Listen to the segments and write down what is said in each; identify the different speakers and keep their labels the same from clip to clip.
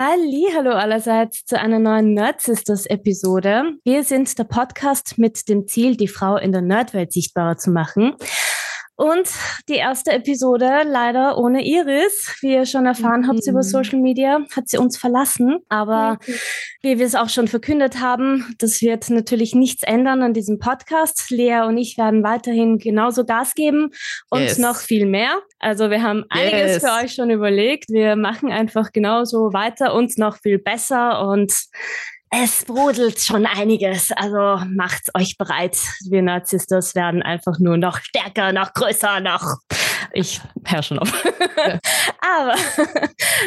Speaker 1: Hallo allerseits zu einer neuen Nerd Sisters Episode. Wir sind der Podcast mit dem Ziel, die Frau in der Nerdwelt sichtbarer zu machen. Und die erste Episode leider ohne Iris. Wie ihr schon erfahren mhm. habt über Social Media, hat sie uns verlassen. Aber mhm. wie wir es auch schon verkündet haben, das wird natürlich nichts ändern an diesem Podcast. Lea und ich werden weiterhin genauso Gas geben und yes. noch viel mehr. Also wir haben einiges yes. für euch schon überlegt. Wir machen einfach genauso weiter und noch viel besser und es brodelt schon einiges. Also macht euch bereit. Wir Narzisstos werden einfach nur noch stärker, noch größer, noch. Ich herrsche noch. Aber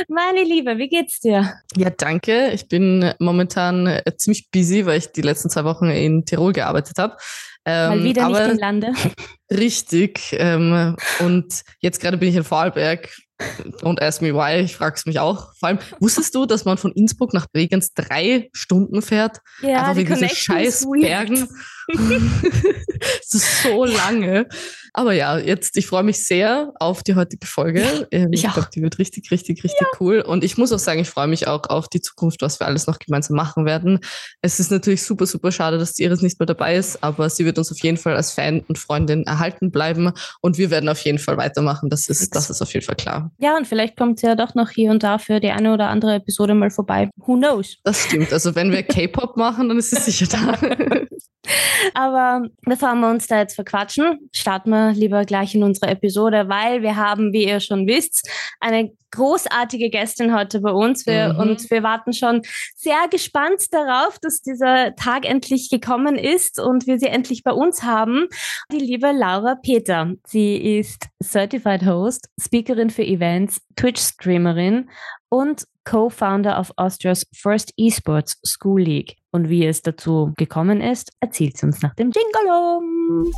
Speaker 1: meine Liebe, wie geht's dir?
Speaker 2: Ja, danke. Ich bin momentan äh, ziemlich busy, weil ich die letzten zwei Wochen in Tirol gearbeitet habe.
Speaker 1: Ähm, Mal wieder nicht im Lande.
Speaker 2: Richtig. Ähm, und jetzt gerade bin ich in Vorarlberg Don't ask me why, ich frage es mich auch. Vor allem, wusstest du, dass man von Innsbruck nach Bregenz drei Stunden fährt?
Speaker 1: Ja,
Speaker 2: Einfach
Speaker 1: wegen
Speaker 2: diese scheiß Bergen. das ist so lange. Aber ja, jetzt, ich freue mich sehr auf die heutige Folge. Ähm, ich, ich glaube, die wird richtig, richtig, richtig ja. cool. Und ich muss auch sagen, ich freue mich auch auf die Zukunft, was wir alles noch gemeinsam machen werden. Es ist natürlich super, super schade, dass die Iris nicht mehr dabei ist, aber sie wird uns auf jeden Fall als Fan und Freundin erhalten bleiben. Und wir werden auf jeden Fall weitermachen. Das ist, das ist auf jeden Fall klar.
Speaker 1: Ja, und vielleicht kommt sie ja doch noch hier und da für die eine oder andere Episode mal vorbei. Who knows?
Speaker 2: Das stimmt. Also wenn wir K-Pop machen, dann ist sie sicher da.
Speaker 1: Aber bevor wir uns da jetzt verquatschen, starten wir lieber gleich in unsere Episode, weil wir haben, wie ihr schon wisst, eine großartige Gästin heute bei uns. Wir, mhm. Und wir warten schon sehr gespannt darauf, dass dieser Tag endlich gekommen ist und wir sie endlich bei uns haben. Die liebe Laura Peter. Sie ist Certified Host, Speakerin für Events, Twitch-Streamerin und Co-Founder of Austria's First Esports School League. Und wie es dazu gekommen ist, erzählt sie uns nach dem Jingle.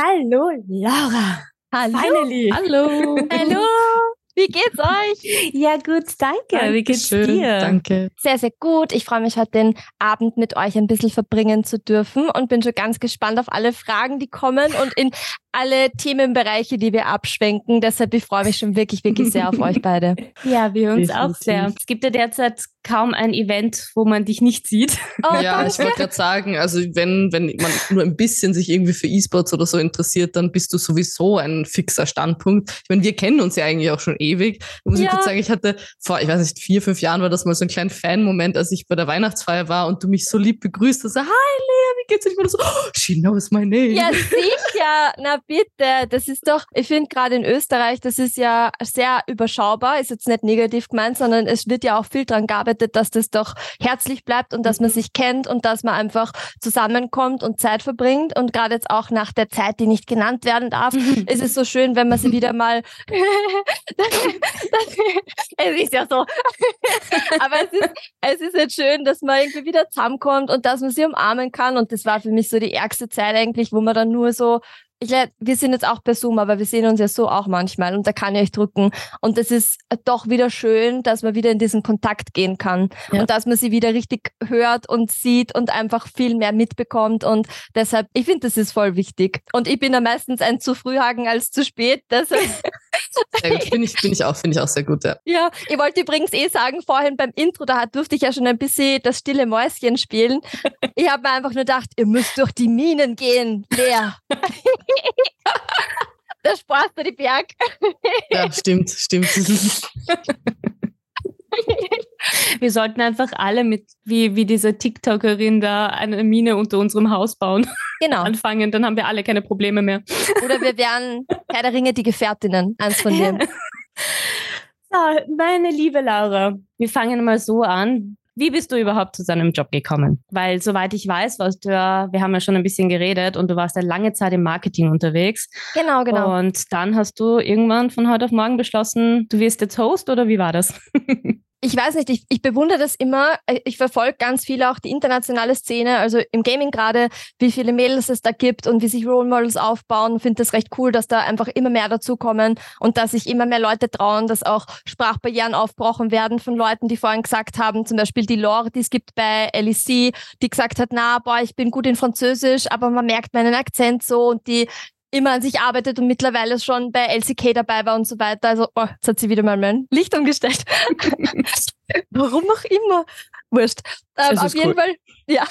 Speaker 1: Hallo Laura.
Speaker 2: Hallo.
Speaker 1: Finally.
Speaker 2: Hallo.
Speaker 1: Hallo. Wie geht's euch? Ja, gut, danke.
Speaker 2: danke
Speaker 1: Wie geht's
Speaker 2: schön,
Speaker 1: dir?
Speaker 2: Danke.
Speaker 3: Sehr, sehr gut. Ich freue mich heute den Abend mit euch ein bisschen verbringen zu dürfen und bin schon ganz gespannt auf alle Fragen, die kommen und in alle Themenbereiche, die wir abschwenken. Deshalb ich freue mich schon wirklich, wirklich sehr auf euch beide.
Speaker 1: Ja, wir uns Definitiv. auch sehr. Es gibt ja derzeit kaum ein Event, wo man dich nicht sieht.
Speaker 2: Oh, ja, danke. ich wollte gerade sagen, also wenn, wenn man nur ein bisschen sich irgendwie für E-Sports oder so interessiert, dann bist du sowieso ein fixer Standpunkt. Ich meine, wir kennen uns ja eigentlich auch schon ewig. Da muss ja. ich kurz sagen, ich hatte vor, ich weiß nicht, vier, fünf Jahren war das mal so ein kleiner Fan-Moment, als ich bei der Weihnachtsfeier war und du mich so lieb begrüßt hast. So, Hi Lea, wie geht's dir? Ich war so, oh, she knows my name.
Speaker 3: Ja, sicher. Na bitte. Das ist doch, ich finde gerade in Österreich, das ist ja sehr überschaubar. Ist jetzt nicht negativ gemeint, sondern es wird ja auch viel dran gearbeitet, dass das doch herzlich bleibt und dass man mhm. sich kennt und dass man einfach zusammenkommt und Zeit verbringt. Und gerade jetzt auch nach der Zeit, die nicht genannt werden darf, mhm. ist es so schön, wenn man sie wieder mal. es ist ja so. Aber es ist, es ist jetzt schön, dass man irgendwie wieder zusammenkommt und dass man sie umarmen kann. Und das war für mich so die ärgste Zeit eigentlich, wo man dann nur so ich, wir sind jetzt auch per Zoom, aber wir sehen uns ja so auch manchmal und da kann ich euch drücken. Und es ist doch wieder schön, dass man wieder in diesen Kontakt gehen kann ja. und dass man sie wieder richtig hört und sieht und einfach viel mehr mitbekommt. Und deshalb, ich finde, das ist voll wichtig. Und ich bin ja meistens ein zu früh hagen als zu spät. Deshalb
Speaker 2: sehr gut, finde ich, find ich auch, finde ich auch sehr gut, ja.
Speaker 3: Ja, ich wollte übrigens eh sagen, vorhin beim Intro, da durfte ich ja schon ein bisschen das stille Mäuschen spielen. Ich habe mir einfach nur gedacht, ihr müsst durch die Minen gehen, Lea. da sparst du die Berg.
Speaker 2: Ja, stimmt, stimmt.
Speaker 1: Wir sollten einfach alle mit, wie, wie diese TikTokerin da, eine Mine unter unserem Haus bauen.
Speaker 3: Genau.
Speaker 1: Anfangen, dann haben wir alle keine Probleme mehr.
Speaker 3: Oder wir wären Herr der Ringe die Gefährtinnen, eins von denen.
Speaker 1: so, meine liebe Laura, wir fangen mal so an. Wie bist du überhaupt zu deinem Job gekommen? Weil soweit ich weiß, warst du ja, wir haben ja schon ein bisschen geredet und du warst ja lange Zeit im Marketing unterwegs.
Speaker 3: Genau, genau.
Speaker 1: Und dann hast du irgendwann von heute auf morgen beschlossen, du wirst jetzt Host oder wie war das?
Speaker 3: ich weiß nicht, ich, ich bewundere das immer. Ich verfolge ganz viel auch die internationale Szene, also im Gaming gerade, wie viele Mädels es da gibt und wie sich Role Models aufbauen. Finde das recht cool, dass da einfach immer mehr dazukommen und dass sich immer mehr Leute trauen, dass auch Sprachbarrieren aufbrochen werden von Leuten, die vorhin gesagt haben, zum Beispiel die Lore, die es gibt bei LEC, die gesagt hat, na, boah, ich bin gut in Französisch, aber man merkt meinen Akzent so und die immer an sich arbeitet und mittlerweile schon bei LCK dabei war und so weiter. Also, oh, jetzt hat sie wieder mal mein Licht umgestellt. Warum auch immer. Wurscht. Ähm, auf jeden cool. Fall, ja.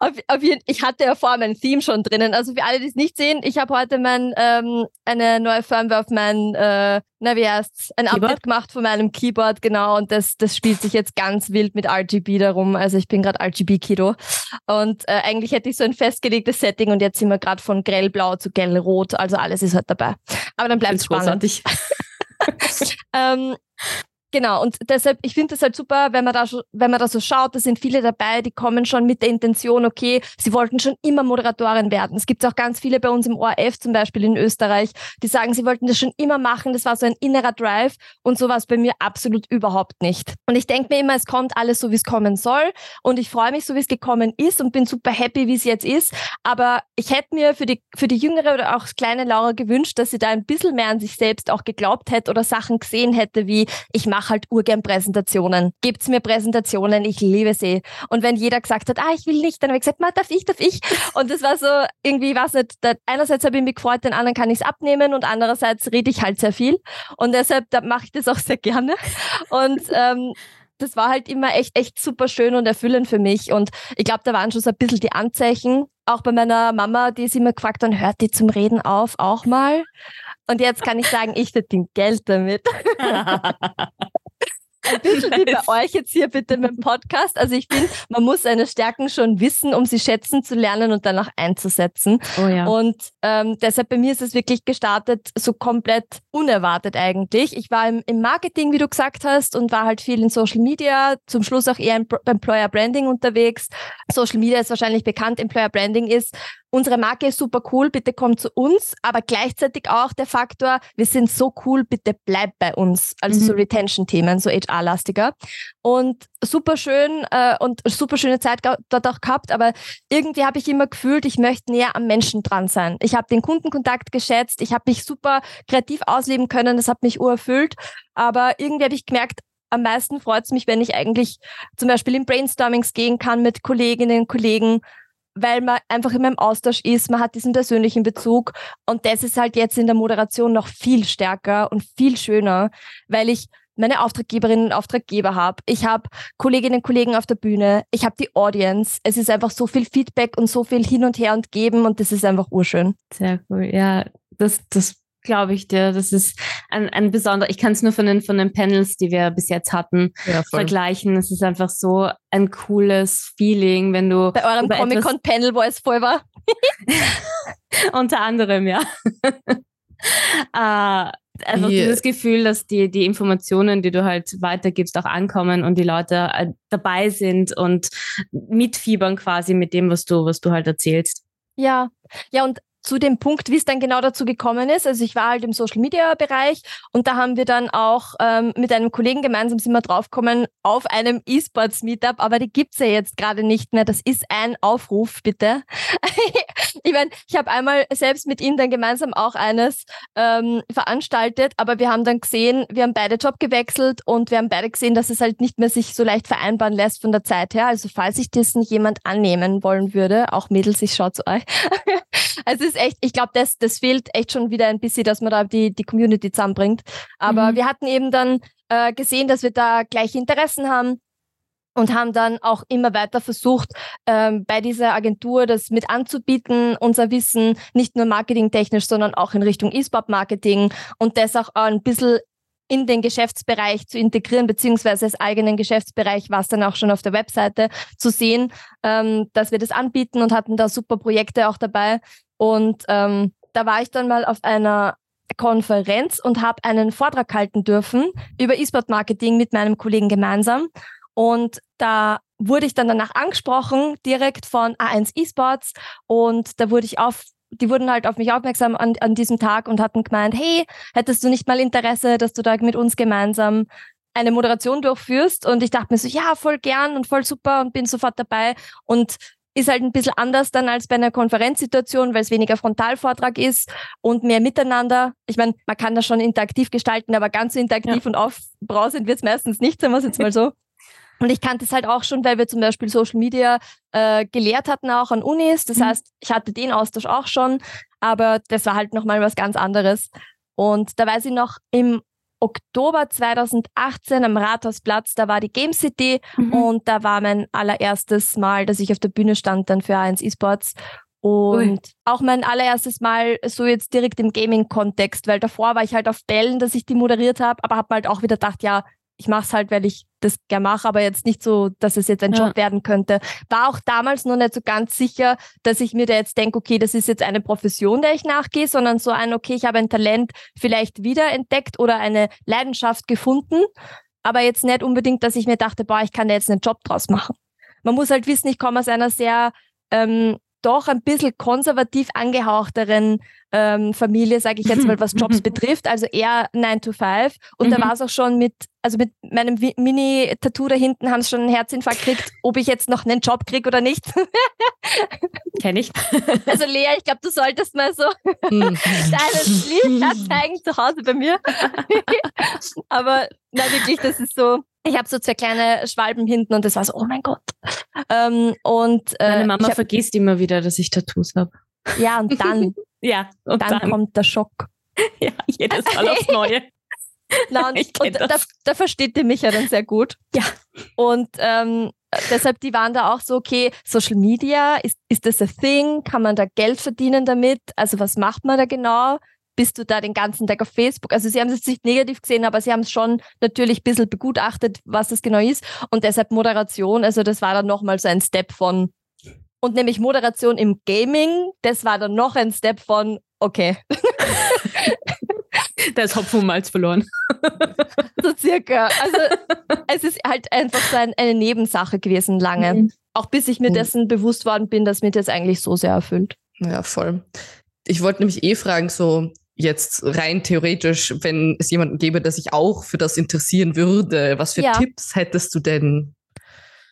Speaker 3: Auf, auf jeden, ich hatte ja vorher mein Theme schon drinnen. Also für alle, die es nicht sehen, ich habe heute mein, ähm, eine neue Firmware auf mein, äh, na wie heißt's, ein Keyboard? Update gemacht von meinem Keyboard, genau. Und das, das spielt sich jetzt ganz wild mit RGB darum. Also ich bin gerade RGB-Kiddo. Und äh, eigentlich hätte ich so ein festgelegtes Setting und jetzt sind wir gerade von grellblau zu grellrot. Also alles ist halt dabei. Aber dann bleibt es spannend. ähm, Genau, und deshalb, ich finde es halt super, wenn man, da, wenn man da so schaut, da sind viele dabei, die kommen schon mit der Intention, okay, sie wollten schon immer Moderatorin werden. Es gibt auch ganz viele bei uns im ORF zum Beispiel in Österreich, die sagen, sie wollten das schon immer machen, das war so ein innerer Drive und sowas bei mir absolut überhaupt nicht. Und ich denke mir immer, es kommt alles so, wie es kommen soll und ich freue mich so, wie es gekommen ist und bin super happy, wie es jetzt ist, aber ich hätte mir für die, für die jüngere oder auch kleine Laura gewünscht, dass sie da ein bisschen mehr an sich selbst auch geglaubt hätte oder Sachen gesehen hätte, wie ich mache mache halt urgern Präsentationen. Gibt's mir Präsentationen, ich liebe sie. Und wenn jeder gesagt hat, ah, ich will nicht, dann habe ich gesagt, darf ich, darf ich? Und das war so irgendwie, was nicht, da, einerseits habe ich mich gefreut, den anderen kann ich es abnehmen und andererseits rede ich halt sehr viel. Und deshalb mache ich das auch sehr gerne. Und ähm, das war halt immer echt, echt super schön und erfüllend für mich. Und ich glaube, da waren schon so ein bisschen die Anzeichen. Auch bei meiner Mama, die ist immer gefragt, dann hört die zum Reden auf, auch mal. Und jetzt kann ich sagen, ich verdiene Geld damit. ein bisschen wie bei euch jetzt hier bitte mit dem Podcast. Also ich finde, man muss seine Stärken schon wissen, um sie schätzen zu lernen und danach einzusetzen. Oh ja. Und ähm, deshalb bei mir ist es wirklich gestartet, so komplett unerwartet eigentlich. Ich war im, im, Marketing, wie du gesagt hast, und war halt viel in Social Media, zum Schluss auch eher im Employer Branding unterwegs. Social Media ist wahrscheinlich bekannt, Employer Branding ist unsere Marke ist super cool, bitte kommt zu uns, aber gleichzeitig auch der Faktor, wir sind so cool, bitte bleib bei uns. Also mhm. so Retention-Themen, so HR-lastiger. Und super schön äh, und super schöne Zeit dort auch gehabt, aber irgendwie habe ich immer gefühlt, ich möchte näher am Menschen dran sein. Ich habe den Kundenkontakt geschätzt, ich habe mich super kreativ ausleben können, das hat mich urerfüllt, aber irgendwie habe ich gemerkt, am meisten freut es mich, wenn ich eigentlich zum Beispiel in Brainstormings gehen kann mit Kolleginnen und Kollegen weil man einfach immer im Austausch ist, man hat diesen persönlichen Bezug und das ist halt jetzt in der Moderation noch viel stärker und viel schöner, weil ich meine Auftraggeberinnen und Auftraggeber habe. Ich habe Kolleginnen und Kollegen auf der Bühne. Ich habe die Audience. Es ist einfach so viel Feedback und so viel hin und her und geben und das ist einfach urschön.
Speaker 1: Sehr cool. Ja, das, das glaube ich dir. Das ist ein, ein besonderer, ich kann es nur von den, von den Panels, die wir bis jetzt hatten, ja, vergleichen. Es ist einfach so ein cooles Feeling, wenn du.
Speaker 3: Bei eurem Comic-Con-Panel, wo es voll war.
Speaker 1: Unter anderem, ja. uh, einfach yeah. dieses Gefühl, dass die, die Informationen, die du halt weitergibst, auch ankommen und die Leute äh, dabei sind und mitfiebern quasi mit dem, was du, was du halt erzählst.
Speaker 3: Ja, ja, und zu dem Punkt, wie es dann genau dazu gekommen ist. Also ich war halt im Social Media Bereich und da haben wir dann auch ähm, mit einem Kollegen gemeinsam sind wir draufgekommen auf einem E-Sports Meetup, aber die gibt's ja jetzt gerade nicht mehr. Das ist ein Aufruf, bitte. ich meine, ich habe einmal selbst mit ihm dann gemeinsam auch eines ähm, veranstaltet, aber wir haben dann gesehen, wir haben beide Job gewechselt und wir haben beide gesehen, dass es halt nicht mehr sich so leicht vereinbaren lässt von der Zeit her. Also falls sich das nicht jemand annehmen wollen würde, auch Mädels, ich schaue zu euch. also ist echt, ich glaube, das, das fehlt echt schon wieder ein bisschen, dass man da die, die Community zusammenbringt. Aber mhm. wir hatten eben dann äh, gesehen, dass wir da gleiche Interessen haben und haben dann auch immer weiter versucht, ähm, bei dieser Agentur das mit anzubieten, unser Wissen nicht nur marketingtechnisch, sondern auch in Richtung E-Sport-Marketing und das auch ein bisschen in den Geschäftsbereich zu integrieren, beziehungsweise als eigenen Geschäftsbereich war es dann auch schon auf der Webseite zu sehen, ähm, dass wir das anbieten und hatten da super Projekte auch dabei. Und ähm, da war ich dann mal auf einer Konferenz und habe einen Vortrag halten dürfen über E-Sport-Marketing mit meinem Kollegen gemeinsam. Und da wurde ich dann danach angesprochen, direkt von A1 eSports. Und da wurde ich auf, die wurden halt auf mich aufmerksam an, an diesem Tag und hatten gemeint, hey, hättest du nicht mal Interesse, dass du da mit uns gemeinsam eine Moderation durchführst. Und ich dachte mir so, ja, voll gern und voll super und bin sofort dabei. Und ist halt ein bisschen anders dann als bei einer Konferenzsituation, weil es weniger Frontalvortrag ist und mehr Miteinander. Ich meine, man kann das schon interaktiv gestalten, aber ganz so interaktiv ja. und aufbrausend wird es meistens nicht, sagen wir es jetzt mal so. Und ich kannte es halt auch schon, weil wir zum Beispiel Social Media äh, gelehrt hatten auch an Unis. Das mhm. heißt, ich hatte den Austausch auch schon, aber das war halt nochmal was ganz anderes. Und da weiß ich noch, im Oktober 2018 am Rathausplatz, da war die Game City mhm. und da war mein allererstes Mal, dass ich auf der Bühne stand dann für A1 Esports. Und Ui. auch mein allererstes Mal so jetzt direkt im Gaming-Kontext, weil davor war ich halt auf Bällen, dass ich die moderiert habe, aber habe halt auch wieder gedacht, ja, ich mache es halt, weil ich das gerne mache, aber jetzt nicht so, dass es jetzt ein ja. Job werden könnte. War auch damals noch nicht so ganz sicher, dass ich mir da jetzt denke, okay, das ist jetzt eine Profession, der ich nachgehe, sondern so ein, okay, ich habe ein Talent vielleicht wiederentdeckt oder eine Leidenschaft gefunden, aber jetzt nicht unbedingt, dass ich mir dachte, boah, ich kann da jetzt einen Job draus machen. Man muss halt wissen, ich komme aus einer sehr ähm, doch ein bisschen konservativ angehauchteren ähm, Familie, sage ich jetzt mal, was Jobs betrifft, also eher 9 to 5. Und mhm. da war es auch schon mit, also mit meinem Mini-Tattoo da hinten haben sie schon einen Herzinfarkt gekriegt, ob ich jetzt noch einen Job kriege oder nicht.
Speaker 1: Kenn ich.
Speaker 3: Also Lea, ich glaube, du solltest mal so mhm. deine Lieder zeigen zu Hause bei mir. Aber na wirklich, das ist so, ich habe so zwei kleine Schwalben hinten und das war so, oh mein Gott. Ähm, und,
Speaker 1: äh, Meine Mama hab, vergisst immer wieder, dass ich Tattoos habe.
Speaker 3: Ja, und dann,
Speaker 1: ja,
Speaker 3: und dann, dann, kommt der Schock.
Speaker 1: Ja, jedes Mal aufs Neue.
Speaker 3: Na, und, und da, da, versteht ihr mich ja dann sehr gut.
Speaker 1: Ja.
Speaker 3: Und ähm, deshalb, die waren da auch so, okay, Social Media, ist, ist das a thing? Kann man da Geld verdienen damit? Also was macht man da genau? Bist du da den ganzen Tag auf Facebook? Also sie haben es nicht negativ gesehen, aber sie haben es schon natürlich ein bisschen begutachtet, was das genau ist. Und deshalb Moderation, also das war dann nochmal so ein Step von, und nämlich Moderation im Gaming, das war dann noch ein Step von, okay.
Speaker 1: da ist Hopfen und Malz verloren.
Speaker 3: so circa. Also es ist halt einfach so ein, eine Nebensache gewesen lange. Mhm. Auch bis ich mir mhm. dessen bewusst worden bin, dass mir das eigentlich so sehr erfüllt.
Speaker 2: Ja, voll. Ich wollte nämlich eh fragen, so jetzt rein theoretisch, wenn es jemanden gäbe, der sich auch für das interessieren würde, was für ja. Tipps hättest du denn?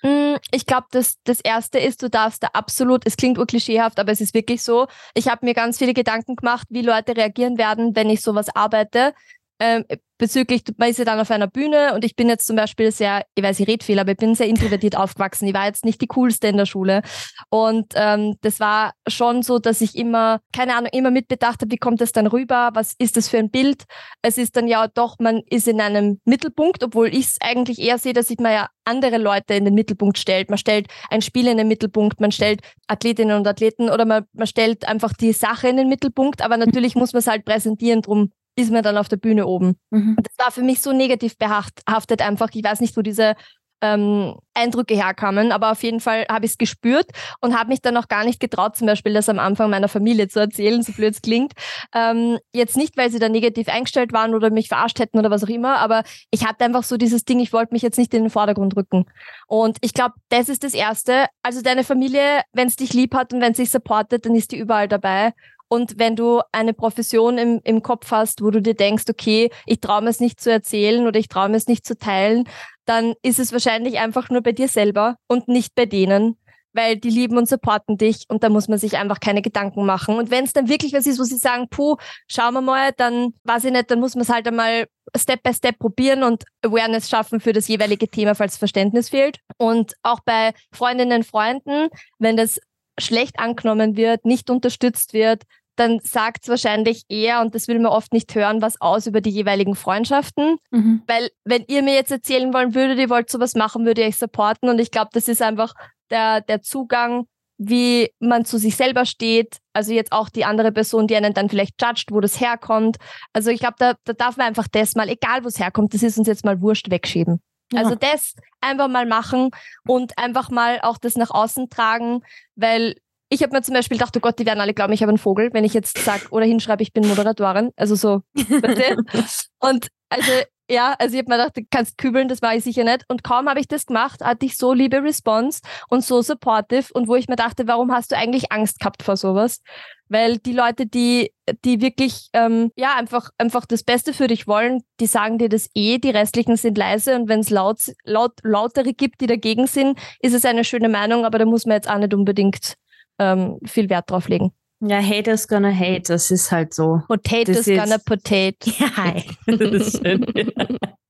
Speaker 3: Mm, ich glaube, das, das Erste ist, du darfst da absolut, es klingt urklischeehaft, aber es ist wirklich so. Ich habe mir ganz viele Gedanken gemacht, wie Leute reagieren werden, wenn ich sowas arbeite. Ähm, bezüglich, man ist ja dann auf einer Bühne und ich bin jetzt zum Beispiel sehr, ich weiß, ich rede viel, aber ich bin sehr introvertiert aufgewachsen. Ich war jetzt nicht die coolste in der Schule. Und ähm, das war schon so, dass ich immer, keine Ahnung, immer mitbedacht habe, wie kommt das dann rüber? Was ist das für ein Bild? Es ist dann ja doch, man ist in einem Mittelpunkt, obwohl ich es eigentlich eher sehe, dass sich man ja andere Leute in den Mittelpunkt stellt. Man stellt ein Spiel in den Mittelpunkt, man stellt Athletinnen und Athleten oder man, man stellt einfach die Sache in den Mittelpunkt, aber natürlich muss man es halt präsentieren, drum ist man dann auf der Bühne oben. Mhm. Und das war für mich so negativ behaftet einfach. Ich weiß nicht, wo diese ähm, Eindrücke herkamen, aber auf jeden Fall habe ich es gespürt und habe mich dann auch gar nicht getraut, zum Beispiel das am Anfang meiner Familie zu erzählen, so blöd es klingt. Ähm, jetzt nicht, weil sie da negativ eingestellt waren oder mich verarscht hätten oder was auch immer, aber ich hatte einfach so dieses Ding, ich wollte mich jetzt nicht in den Vordergrund rücken. Und ich glaube, das ist das Erste. Also deine Familie, wenn es dich lieb hat und wenn es dich supportet, dann ist die überall dabei. Und wenn du eine Profession im, im Kopf hast, wo du dir denkst, okay, ich traue mir es nicht zu erzählen oder ich traue mir es nicht zu teilen, dann ist es wahrscheinlich einfach nur bei dir selber und nicht bei denen, weil die lieben und supporten dich und da muss man sich einfach keine Gedanken machen. Und wenn es dann wirklich was ist, wo sie sagen, puh, schauen wir mal, dann weiß ich nicht, dann muss man es halt einmal Step by Step probieren und Awareness schaffen für das jeweilige Thema, falls Verständnis fehlt. Und auch bei Freundinnen und Freunden, wenn das schlecht angenommen wird, nicht unterstützt wird, dann sagt es wahrscheinlich eher, und das will man oft nicht hören, was aus über die jeweiligen Freundschaften. Mhm. Weil wenn ihr mir jetzt erzählen wollen würdet, ihr wollt sowas machen, würde ich euch supporten. Und ich glaube, das ist einfach der, der Zugang, wie man zu sich selber steht. Also jetzt auch die andere Person, die einen dann vielleicht judgt, wo das herkommt. Also ich glaube, da, da darf man einfach das mal, egal wo es herkommt, das ist uns jetzt mal wurscht wegschieben. Ja. Also das einfach mal machen und einfach mal auch das nach außen tragen, weil ich habe mir zum Beispiel gedacht, oh Gott, die werden alle glauben, ich habe einen Vogel, wenn ich jetzt sage oder hinschreibe, ich bin Moderatorin. Also so. und also ja, also ich habe mir gedacht, du kannst kübeln, das war ich sicher nicht. Und kaum habe ich das gemacht, hatte ich so liebe Response und so supportive und wo ich mir dachte, warum hast du eigentlich Angst gehabt vor sowas? Weil die Leute, die, die wirklich, ähm, ja, einfach, einfach das Beste für dich wollen, die sagen dir das eh, die restlichen sind leise und wenn es laut, laut, lautere gibt, die dagegen sind, ist es eine schöne Meinung, aber da muss man jetzt auch nicht unbedingt ähm, viel Wert drauf legen.
Speaker 1: Ja, haters gonna hate, das ist halt so.
Speaker 3: Potatoes gonna potate.
Speaker 1: Ja, das ist schön.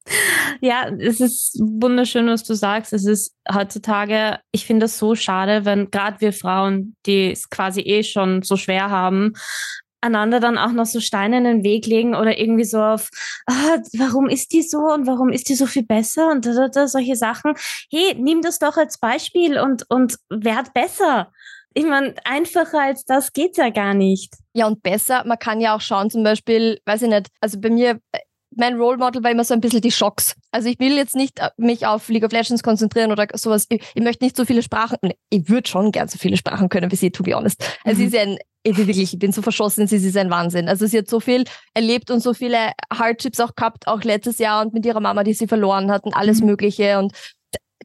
Speaker 1: Ja, es ist wunderschön, was du sagst. Es ist heutzutage, ich finde es so schade, wenn gerade wir Frauen, die es quasi eh schon so schwer haben, einander dann auch noch so Steine in den Weg legen oder irgendwie so auf, ah, warum ist die so und warum ist die so viel besser und da, da, da, solche Sachen. Hey, nimm das doch als Beispiel und, und werd besser ich meine, einfacher als das geht's ja gar nicht.
Speaker 3: Ja, und besser, man kann ja auch schauen, zum Beispiel, weiß ich nicht, also bei mir, mein Role Model war immer so ein bisschen die Schocks. Also ich will jetzt nicht äh, mich auf League of Legends konzentrieren oder sowas. Ich, ich möchte nicht so viele Sprachen, ich würde schon gern so viele Sprachen können wie sie, to be honest. Also mhm. sie ist ein, ich, wirklich, ich bin so verschossen, sie ist ein Wahnsinn. Also sie hat so viel erlebt und so viele Hardships auch gehabt, auch letztes Jahr und mit ihrer Mama, die sie verloren hat und alles mhm. Mögliche und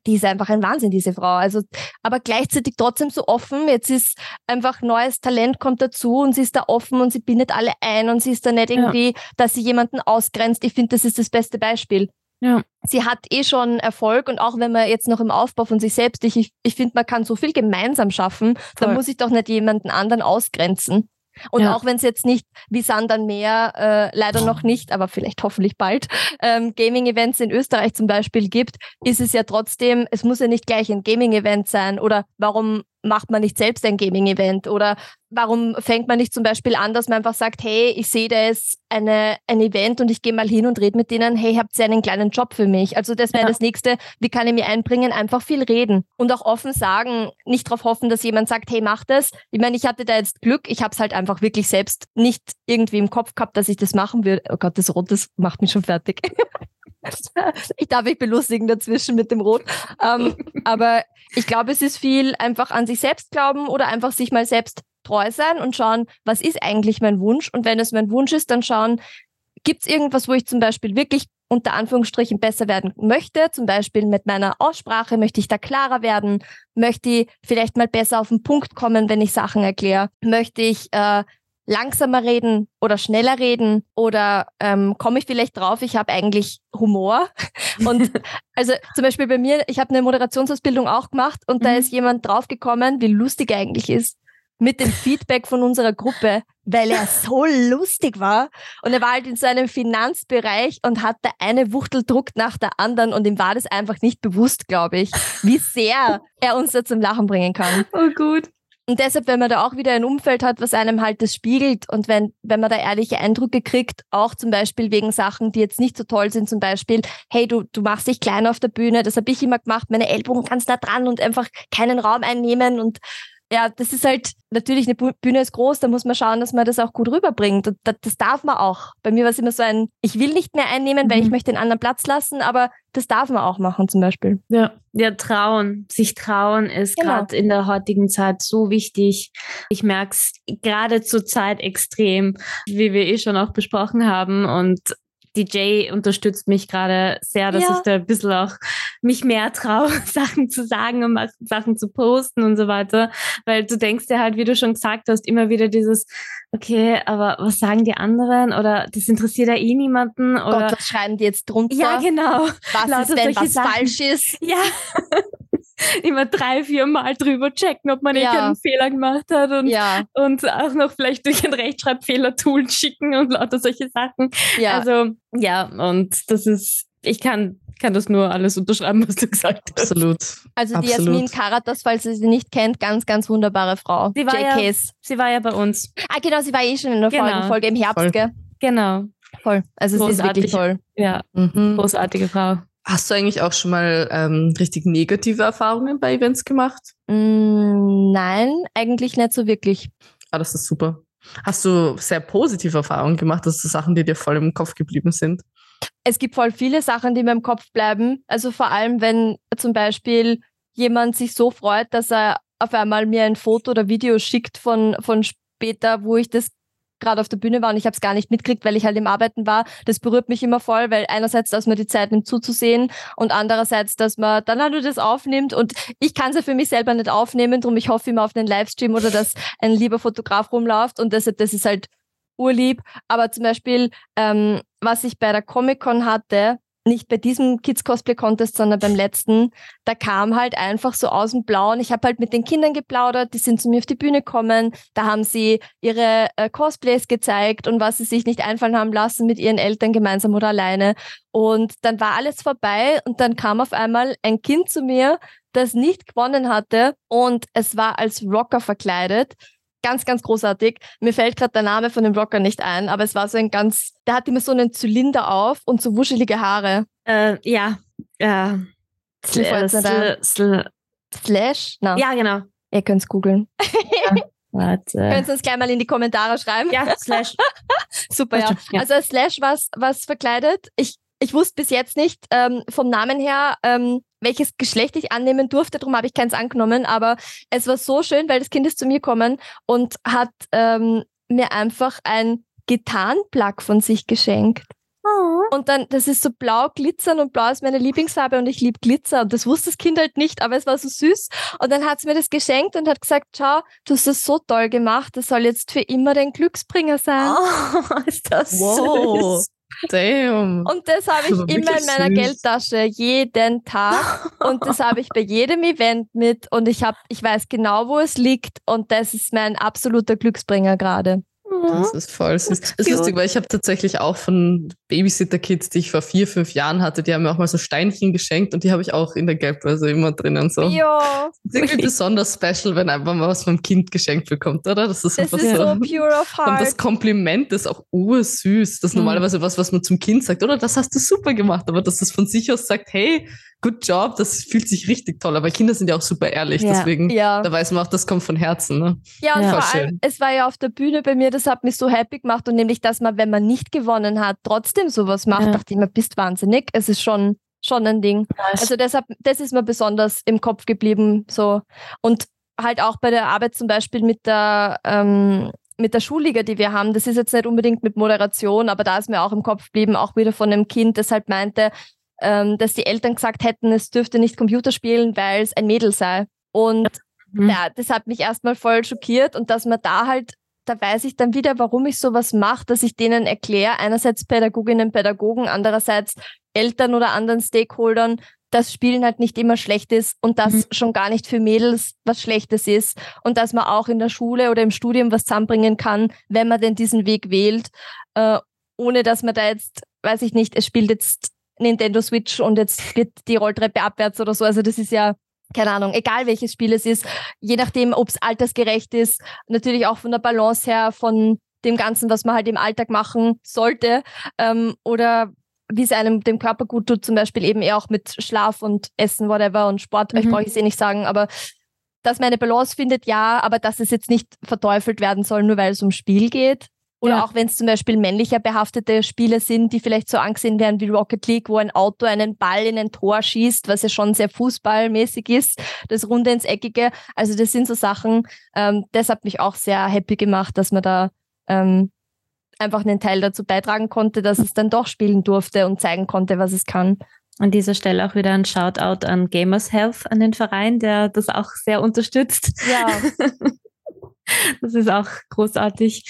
Speaker 3: die ist einfach ein Wahnsinn, diese Frau. Also, aber gleichzeitig trotzdem so offen. Jetzt ist einfach neues Talent kommt dazu und sie ist da offen und sie bindet alle ein und sie ist da nicht irgendwie, ja. dass sie jemanden ausgrenzt. Ich finde, das ist das beste Beispiel. Ja. Sie hat eh schon Erfolg und auch wenn man jetzt noch im Aufbau von sich selbst, ich, ich finde, man kann so viel gemeinsam schaffen, Voll. dann muss ich doch nicht jemanden anderen ausgrenzen. Und ja. auch wenn es jetzt nicht wie Sand an Meer, äh, leider noch nicht, aber vielleicht hoffentlich bald, ähm, Gaming-Events in Österreich zum Beispiel gibt, ist es ja trotzdem, es muss ja nicht gleich ein Gaming-Event sein. Oder warum macht man nicht selbst ein Gaming-Event? Oder warum fängt man nicht zum Beispiel an, dass man einfach sagt, hey, ich sehe da jetzt eine, ein Event und ich gehe mal hin und rede mit denen, hey, habt ihr einen kleinen Job für mich? Also das wäre ja. das Nächste, wie kann ich mich einbringen? Einfach viel reden und auch offen sagen, nicht darauf hoffen, dass jemand sagt, hey, mach das. Ich meine, ich hatte da jetzt Glück, ich habe es halt einfach wirklich selbst nicht irgendwie im Kopf gehabt, dass ich das machen würde. Oh Gott, das Rot, das macht mich schon fertig. ich darf mich belustigen dazwischen mit dem Rot. Ähm, aber ich glaube, es ist viel einfach an sich selbst glauben oder einfach sich mal selbst treu sein und schauen, was ist eigentlich mein Wunsch? Und wenn es mein Wunsch ist, dann schauen, gibt es irgendwas, wo ich zum Beispiel wirklich unter Anführungsstrichen besser werden möchte, zum Beispiel mit meiner Aussprache, möchte ich da klarer werden, möchte ich vielleicht mal besser auf den Punkt kommen, wenn ich Sachen erkläre, möchte ich äh, langsamer reden oder schneller reden oder ähm, komme ich vielleicht drauf, ich habe eigentlich Humor. Und also zum Beispiel bei mir, ich habe eine Moderationsausbildung auch gemacht und mhm. da ist jemand draufgekommen, wie lustig er eigentlich ist mit dem Feedback von unserer Gruppe, weil er so lustig war. Und er war halt in so einem Finanzbereich und hatte eine Wuchteldruck nach der anderen und ihm war das einfach nicht bewusst, glaube ich, wie sehr er uns da zum Lachen bringen kann.
Speaker 1: Oh gut.
Speaker 3: Und deshalb, wenn man da auch wieder ein Umfeld hat, was einem halt das spiegelt und wenn, wenn man da ehrliche Eindrücke kriegt, auch zum Beispiel wegen Sachen, die jetzt nicht so toll sind, zum Beispiel, hey, du, du machst dich klein auf der Bühne, das habe ich immer gemacht, meine Ellbogen ganz nah dran und einfach keinen Raum einnehmen und ja, das ist halt natürlich eine Bühne ist groß, da muss man schauen, dass man das auch gut rüberbringt. Und das, das darf man auch. Bei mir war es immer so ein, ich will nicht mehr einnehmen, weil ich mhm. möchte den anderen Platz lassen, aber das darf man auch machen zum Beispiel.
Speaker 1: Ja, ja trauen, sich trauen ist genau. gerade in der heutigen Zeit so wichtig. Ich merke es gerade zur Zeit extrem, wie wir eh schon auch besprochen haben. Und DJ unterstützt mich gerade sehr, dass ja. ich da ein bisschen auch mich mehr traue, Sachen zu sagen und Sachen zu posten und so weiter. Weil du denkst ja halt, wie du schon gesagt hast, immer wieder dieses, okay, aber was sagen die anderen? Oder das interessiert ja eh niemanden. Oder
Speaker 3: Gott, was schreiben die jetzt drunter?
Speaker 1: Ja, genau.
Speaker 3: Was Lauter ist denn, was Sachen. falsch ist?
Speaker 1: Ja. immer drei, vier Mal drüber checken, ob man ja. einen Fehler gemacht hat und, ja. und auch noch vielleicht durch ein Rechtschreibfehler-Tool schicken und lauter solche Sachen. Ja. Also ja, und das ist, ich kann kann das nur alles unterschreiben, was du gesagt
Speaker 2: hast. Absolut.
Speaker 3: Also
Speaker 2: die
Speaker 3: Absolut. Jasmin Karatas, falls ihr sie nicht kennt, ganz, ganz wunderbare Frau.
Speaker 1: Sie war, ja, sie war ja bei uns.
Speaker 3: Ah, genau, sie war eh schon in der genau. Folge im Herbst, Voll. gell?
Speaker 1: Genau.
Speaker 3: Voll. Also Großartig. sie ist wirklich toll.
Speaker 1: Ja, mhm. großartige Frau.
Speaker 2: Hast du eigentlich auch schon mal ähm, richtig negative Erfahrungen bei Events gemacht?
Speaker 3: Mm, nein, eigentlich nicht so wirklich.
Speaker 2: Ah, das ist super. Hast du sehr positive Erfahrungen gemacht, das Sachen, die dir voll im Kopf geblieben sind?
Speaker 3: Es gibt voll viele Sachen, die mir im Kopf bleiben. Also vor allem, wenn zum Beispiel jemand sich so freut, dass er auf einmal mir ein Foto oder Video schickt von, von später, wo ich das gerade auf der Bühne war und ich habe es gar nicht mitgekriegt, weil ich halt im Arbeiten war. Das berührt mich immer voll, weil einerseits, dass man die Zeit nimmt zuzusehen und andererseits, dass man dann halt das aufnimmt und ich kann es ja für mich selber nicht aufnehmen, darum ich hoffe immer auf den Livestream oder dass ein lieber Fotograf rumläuft und deshalb, das ist halt urlieb. Aber zum Beispiel, ähm, was ich bei der Comic-Con hatte, nicht bei diesem Kids Cosplay Contest, sondern beim letzten, da kam halt einfach so aus dem Blauen. Ich habe halt mit den Kindern geplaudert, die sind zu mir auf die Bühne gekommen, da haben sie ihre äh, Cosplays gezeigt und was sie sich nicht einfallen haben lassen mit ihren Eltern gemeinsam oder alleine. Und dann war alles vorbei und dann kam auf einmal ein Kind zu mir, das nicht gewonnen hatte und es war als Rocker verkleidet ganz, ganz großartig. Mir fällt gerade der Name von dem Rocker nicht ein, aber es war so ein ganz, der hat immer so einen Zylinder auf und so wuschelige Haare.
Speaker 1: Äh, ja, äh,
Speaker 3: Sl Sl Sl Slash?
Speaker 1: No. Ja, genau.
Speaker 3: Ihr könnt es googeln.
Speaker 1: Ja, warte.
Speaker 3: Könnt ihr uns gleich mal in die Kommentare schreiben?
Speaker 1: Ja, Slash.
Speaker 3: Super, ja. ja. Also Slash was, was verkleidet. Ich, ich wusste bis jetzt nicht ähm, vom Namen her, ähm, welches Geschlecht ich annehmen durfte, darum habe ich keins angenommen. Aber es war so schön, weil das Kind ist zu mir gekommen und hat ähm, mir einfach ein Gitarrenplug von sich geschenkt. Oh. Und dann, das ist so blau glitzern und blau ist meine Lieblingsfarbe und ich liebe Glitzer. Und das wusste das Kind halt nicht, aber es war so süß. Und dann hat sie mir das geschenkt und hat gesagt, schau, du hast das so toll gemacht, das soll jetzt für immer dein Glücksbringer sein.
Speaker 1: Oh, ist das wow. süß.
Speaker 2: Damn.
Speaker 3: Und das habe ich immer in meiner süß. Geldtasche jeden Tag und das habe ich bei jedem Event mit und ich habe ich weiß genau, wo es liegt und das ist mein absoluter Glücksbringer gerade.
Speaker 2: Das ist voll süß. Das ist lustig, weil ich habe tatsächlich auch von Babysitter-Kids, die ich vor vier, fünf Jahren hatte, die haben mir auch mal so Steinchen geschenkt und die habe ich auch in der Geldbörse immer drinnen. So.
Speaker 3: Ja.
Speaker 2: Das ist irgendwie besonders special, wenn einfach mal was vom Kind geschenkt bekommt, oder?
Speaker 3: Das ist, das ist so, so pure of heart.
Speaker 2: Und das Kompliment ist auch ursüß. Das ist mhm. normalerweise was, was man zum Kind sagt, oder? Das hast du super gemacht, aber dass das von sich aus sagt, hey, good job, das fühlt sich richtig toll. Aber Kinder sind ja auch super ehrlich, ja. deswegen, ja. da weiß man auch, das kommt von Herzen. Ne?
Speaker 3: Ja, und ja. vor allem, es war ja auf der Bühne bei mir, das hat mich so happy gemacht und nämlich, dass man, wenn man nicht gewonnen hat, trotzdem sowas macht, ja. dachte ich mir, bist wahnsinnig. Es ist schon, schon ein Ding. Was? Also deshalb, das ist mir besonders im Kopf geblieben, so. Und halt auch bei der Arbeit zum Beispiel mit der, ähm, mit der Schulliga, die wir haben, das ist jetzt nicht unbedingt mit Moderation, aber da ist mir auch im Kopf geblieben, auch wieder von einem Kind, das halt meinte, ähm, dass die Eltern gesagt hätten, es dürfte nicht Computer spielen, weil es ein Mädel sei. Und mhm. ja, das hat mich erstmal voll schockiert und dass man da halt, da weiß ich dann wieder, warum ich sowas mache, dass ich denen erkläre, einerseits Pädagoginnen, Pädagogen, andererseits Eltern oder anderen Stakeholdern, dass Spielen halt nicht immer schlecht ist und dass mhm. schon gar nicht für Mädels was Schlechtes ist und dass man auch in der Schule oder im Studium was zusammenbringen kann, wenn man denn diesen Weg wählt, äh, ohne dass man da jetzt, weiß ich nicht, es spielt jetzt Nintendo Switch und jetzt geht die Rolltreppe abwärts oder so. Also das ist ja keine Ahnung, egal welches Spiel es ist, je nachdem, ob es altersgerecht ist, natürlich auch von der Balance her, von dem Ganzen, was man halt im Alltag machen sollte ähm, oder wie es einem dem Körper gut tut, zum Beispiel eben eher auch mit Schlaf und Essen, whatever und Sport, mhm. ich brauche es eh nicht sagen, aber dass man eine Balance findet, ja, aber dass es jetzt nicht verteufelt werden soll, nur weil es um Spiel geht. Oder ja. auch wenn es zum Beispiel männlicher behaftete Spiele sind, die vielleicht so angesehen werden wie Rocket League, wo ein Auto einen Ball in ein Tor schießt, was ja schon sehr fußballmäßig ist, das Runde ins Eckige. Also das sind so Sachen, ähm, das hat mich auch sehr happy gemacht, dass man da ähm, einfach einen Teil dazu beitragen konnte, dass es dann doch spielen durfte und zeigen konnte, was es kann.
Speaker 1: An dieser Stelle auch wieder ein Shoutout an Gamers Health, an den Verein, der das auch sehr unterstützt.
Speaker 3: Ja.
Speaker 1: das ist auch großartig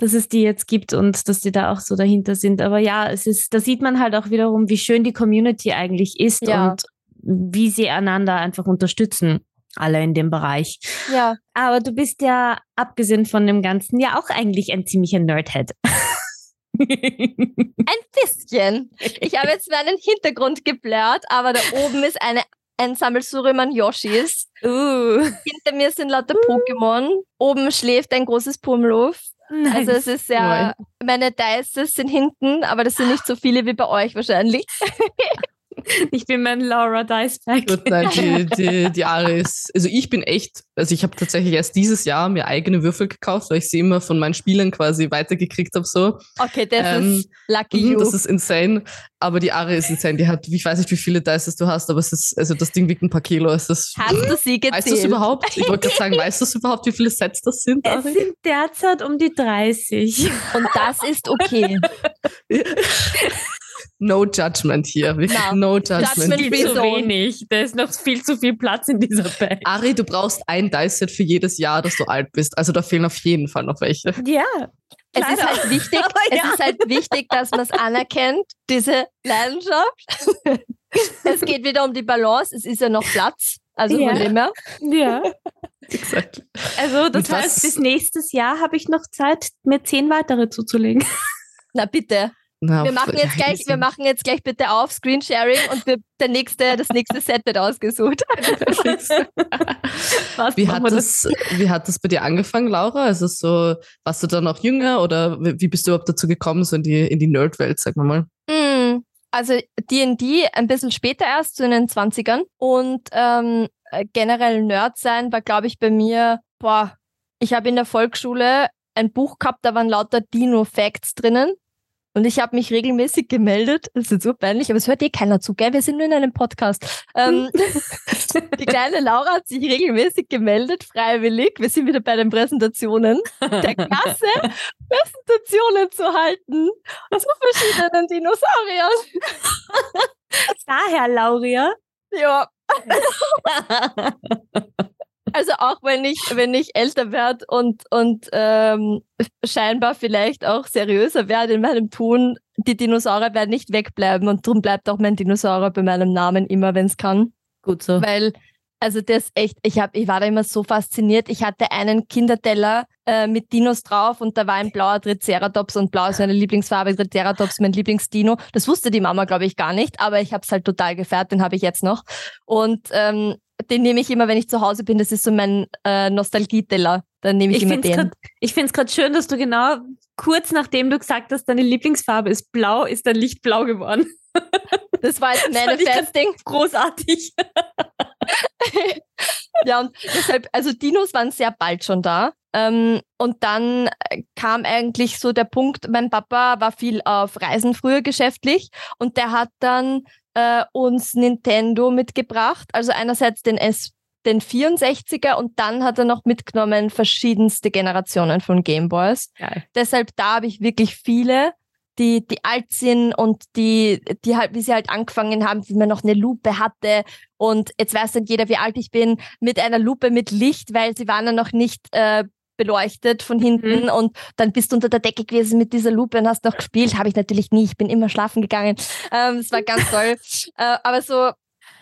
Speaker 1: dass es die jetzt gibt und dass die da auch so dahinter sind. Aber ja, es ist, da sieht man halt auch wiederum, wie schön die Community eigentlich ist ja. und wie sie einander einfach unterstützen. Alle in dem Bereich.
Speaker 3: Ja.
Speaker 1: Aber du bist ja, abgesehen von dem Ganzen, ja auch eigentlich ein ziemlicher Nerdhead.
Speaker 3: Ein bisschen. Ich habe jetzt meinen Hintergrund geblurrt, aber da oben ist eine, ein Sammelsurium an Yoshis.
Speaker 1: Uh.
Speaker 3: Hinter mir sind lauter Pokémon. Oben schläft ein großes Pummeluff. Nice. Also es ist ja, meine Dices sind hinten, aber das sind nicht so viele wie bei euch wahrscheinlich.
Speaker 1: Ich bin mein Laura Dicepack.
Speaker 2: Nein, die, die, die Ari ist, also ich bin echt, also ich habe tatsächlich erst dieses Jahr mir eigene Würfel gekauft, weil ich sie immer von meinen Spielern quasi weitergekriegt habe. So.
Speaker 3: Okay, das ähm, ist lucky
Speaker 2: mhm, you. Das ist insane. Aber die Ari ist insane. Die hat, ich weiß nicht, wie viele Dices du hast, aber es ist, also das Ding wiegt ein paar Kilo. Es ist,
Speaker 3: hast du sie gezählt?
Speaker 2: Weißt du es überhaupt? Ich wollte gerade sagen, weißt du überhaupt, wie viele Sets das sind?
Speaker 1: Ari? Es sind derzeit um die 30.
Speaker 3: Und das ist okay.
Speaker 2: No judgment hier. No,
Speaker 1: no judgment. judgment viel zu wenig. Da ist noch viel zu viel Platz in dieser Bag.
Speaker 2: Ari, du brauchst ein Dice-Set für jedes Jahr, dass du alt bist. Also da fehlen auf jeden Fall noch welche.
Speaker 1: Ja.
Speaker 3: Es ist halt wichtig, ja. es ist halt wichtig, dass man es anerkennt, diese Leidenschaft. es geht wieder um die Balance. Es ist ja noch Platz. Also ja. von dem her.
Speaker 1: Ja. Exakt. Also das Mit heißt, was? bis nächstes Jahr habe ich noch Zeit, mir zehn weitere zuzulegen.
Speaker 3: Na bitte. Na, wir machen jetzt gleich, wir machen jetzt gleich bitte auf Screensharing und wir, der nächste, das nächste Set wird ausgesucht.
Speaker 2: wie, hat das, wie hat das bei dir angefangen, Laura? Also so, warst du dann noch jünger oder wie bist du überhaupt dazu gekommen, so in die, in die Nerd-Welt, sagen wir mal?
Speaker 3: Mm, also D&D ein bisschen später erst, so in den 20ern. Und ähm, generell Nerd sein war, glaube ich, bei mir, boah, ich habe in der Volksschule ein Buch gehabt, da waren lauter Dino-Facts drinnen. Und ich habe mich regelmäßig gemeldet. Das ist jetzt so peinlich, aber es hört eh keiner zu, gell? Wir sind nur in einem Podcast. Ähm, die kleine Laura hat sich regelmäßig gemeldet, freiwillig. Wir sind wieder bei den Präsentationen der Klasse, Präsentationen zu halten zu verschiedenen Dinosauriern.
Speaker 1: Daher, Lauria.
Speaker 3: Ja. Also auch wenn ich, wenn ich älter werde und, und ähm, scheinbar vielleicht auch seriöser werde in meinem Tun, die Dinosaurier werden nicht wegbleiben und darum bleibt auch mein Dinosaurier bei meinem Namen immer, wenn es kann.
Speaker 1: Gut so.
Speaker 3: Weil, also das echt, ich, hab, ich war da immer so fasziniert. Ich hatte einen Kinderteller äh, mit Dinos drauf und da war ein blauer Triceratops und blau ist meine Lieblingsfarbe, Triceratops mein Lieblingsdino. Das wusste die Mama, glaube ich, gar nicht, aber ich habe es halt total gefährt, den habe ich jetzt noch. Und ähm, den nehme ich immer, wenn ich zu Hause bin. Das ist so mein äh, Nostalgieteller. Dann nehme ich, ich immer den.
Speaker 1: Grad, ich finde es gerade schön, dass du genau kurz nachdem du gesagt hast, deine Lieblingsfarbe ist blau, ist dein Licht blau geworden.
Speaker 3: Das war jetzt Manifesting.
Speaker 1: Großartig.
Speaker 3: ja, und deshalb, also Dinos waren sehr bald schon da. Ähm, und dann äh, kam eigentlich so der Punkt, mein Papa war viel auf Reisen früher geschäftlich und der hat dann äh, uns Nintendo mitgebracht. Also einerseits den S den 64er und dann hat er noch mitgenommen verschiedenste Generationen von Gameboys. Deshalb da habe ich wirklich viele, die, die alt sind und die, die halt, wie sie halt angefangen haben, wie man noch eine Lupe hatte und jetzt weiß dann jeder, wie alt ich bin, mit einer Lupe mit Licht, weil sie waren ja noch nicht äh, beleuchtet von hinten mhm. und dann bist du unter der Decke gewesen mit dieser Lupe und hast noch gespielt. Habe ich natürlich nie. Ich bin immer schlafen gegangen. Ähm, das war ganz toll. äh, aber so,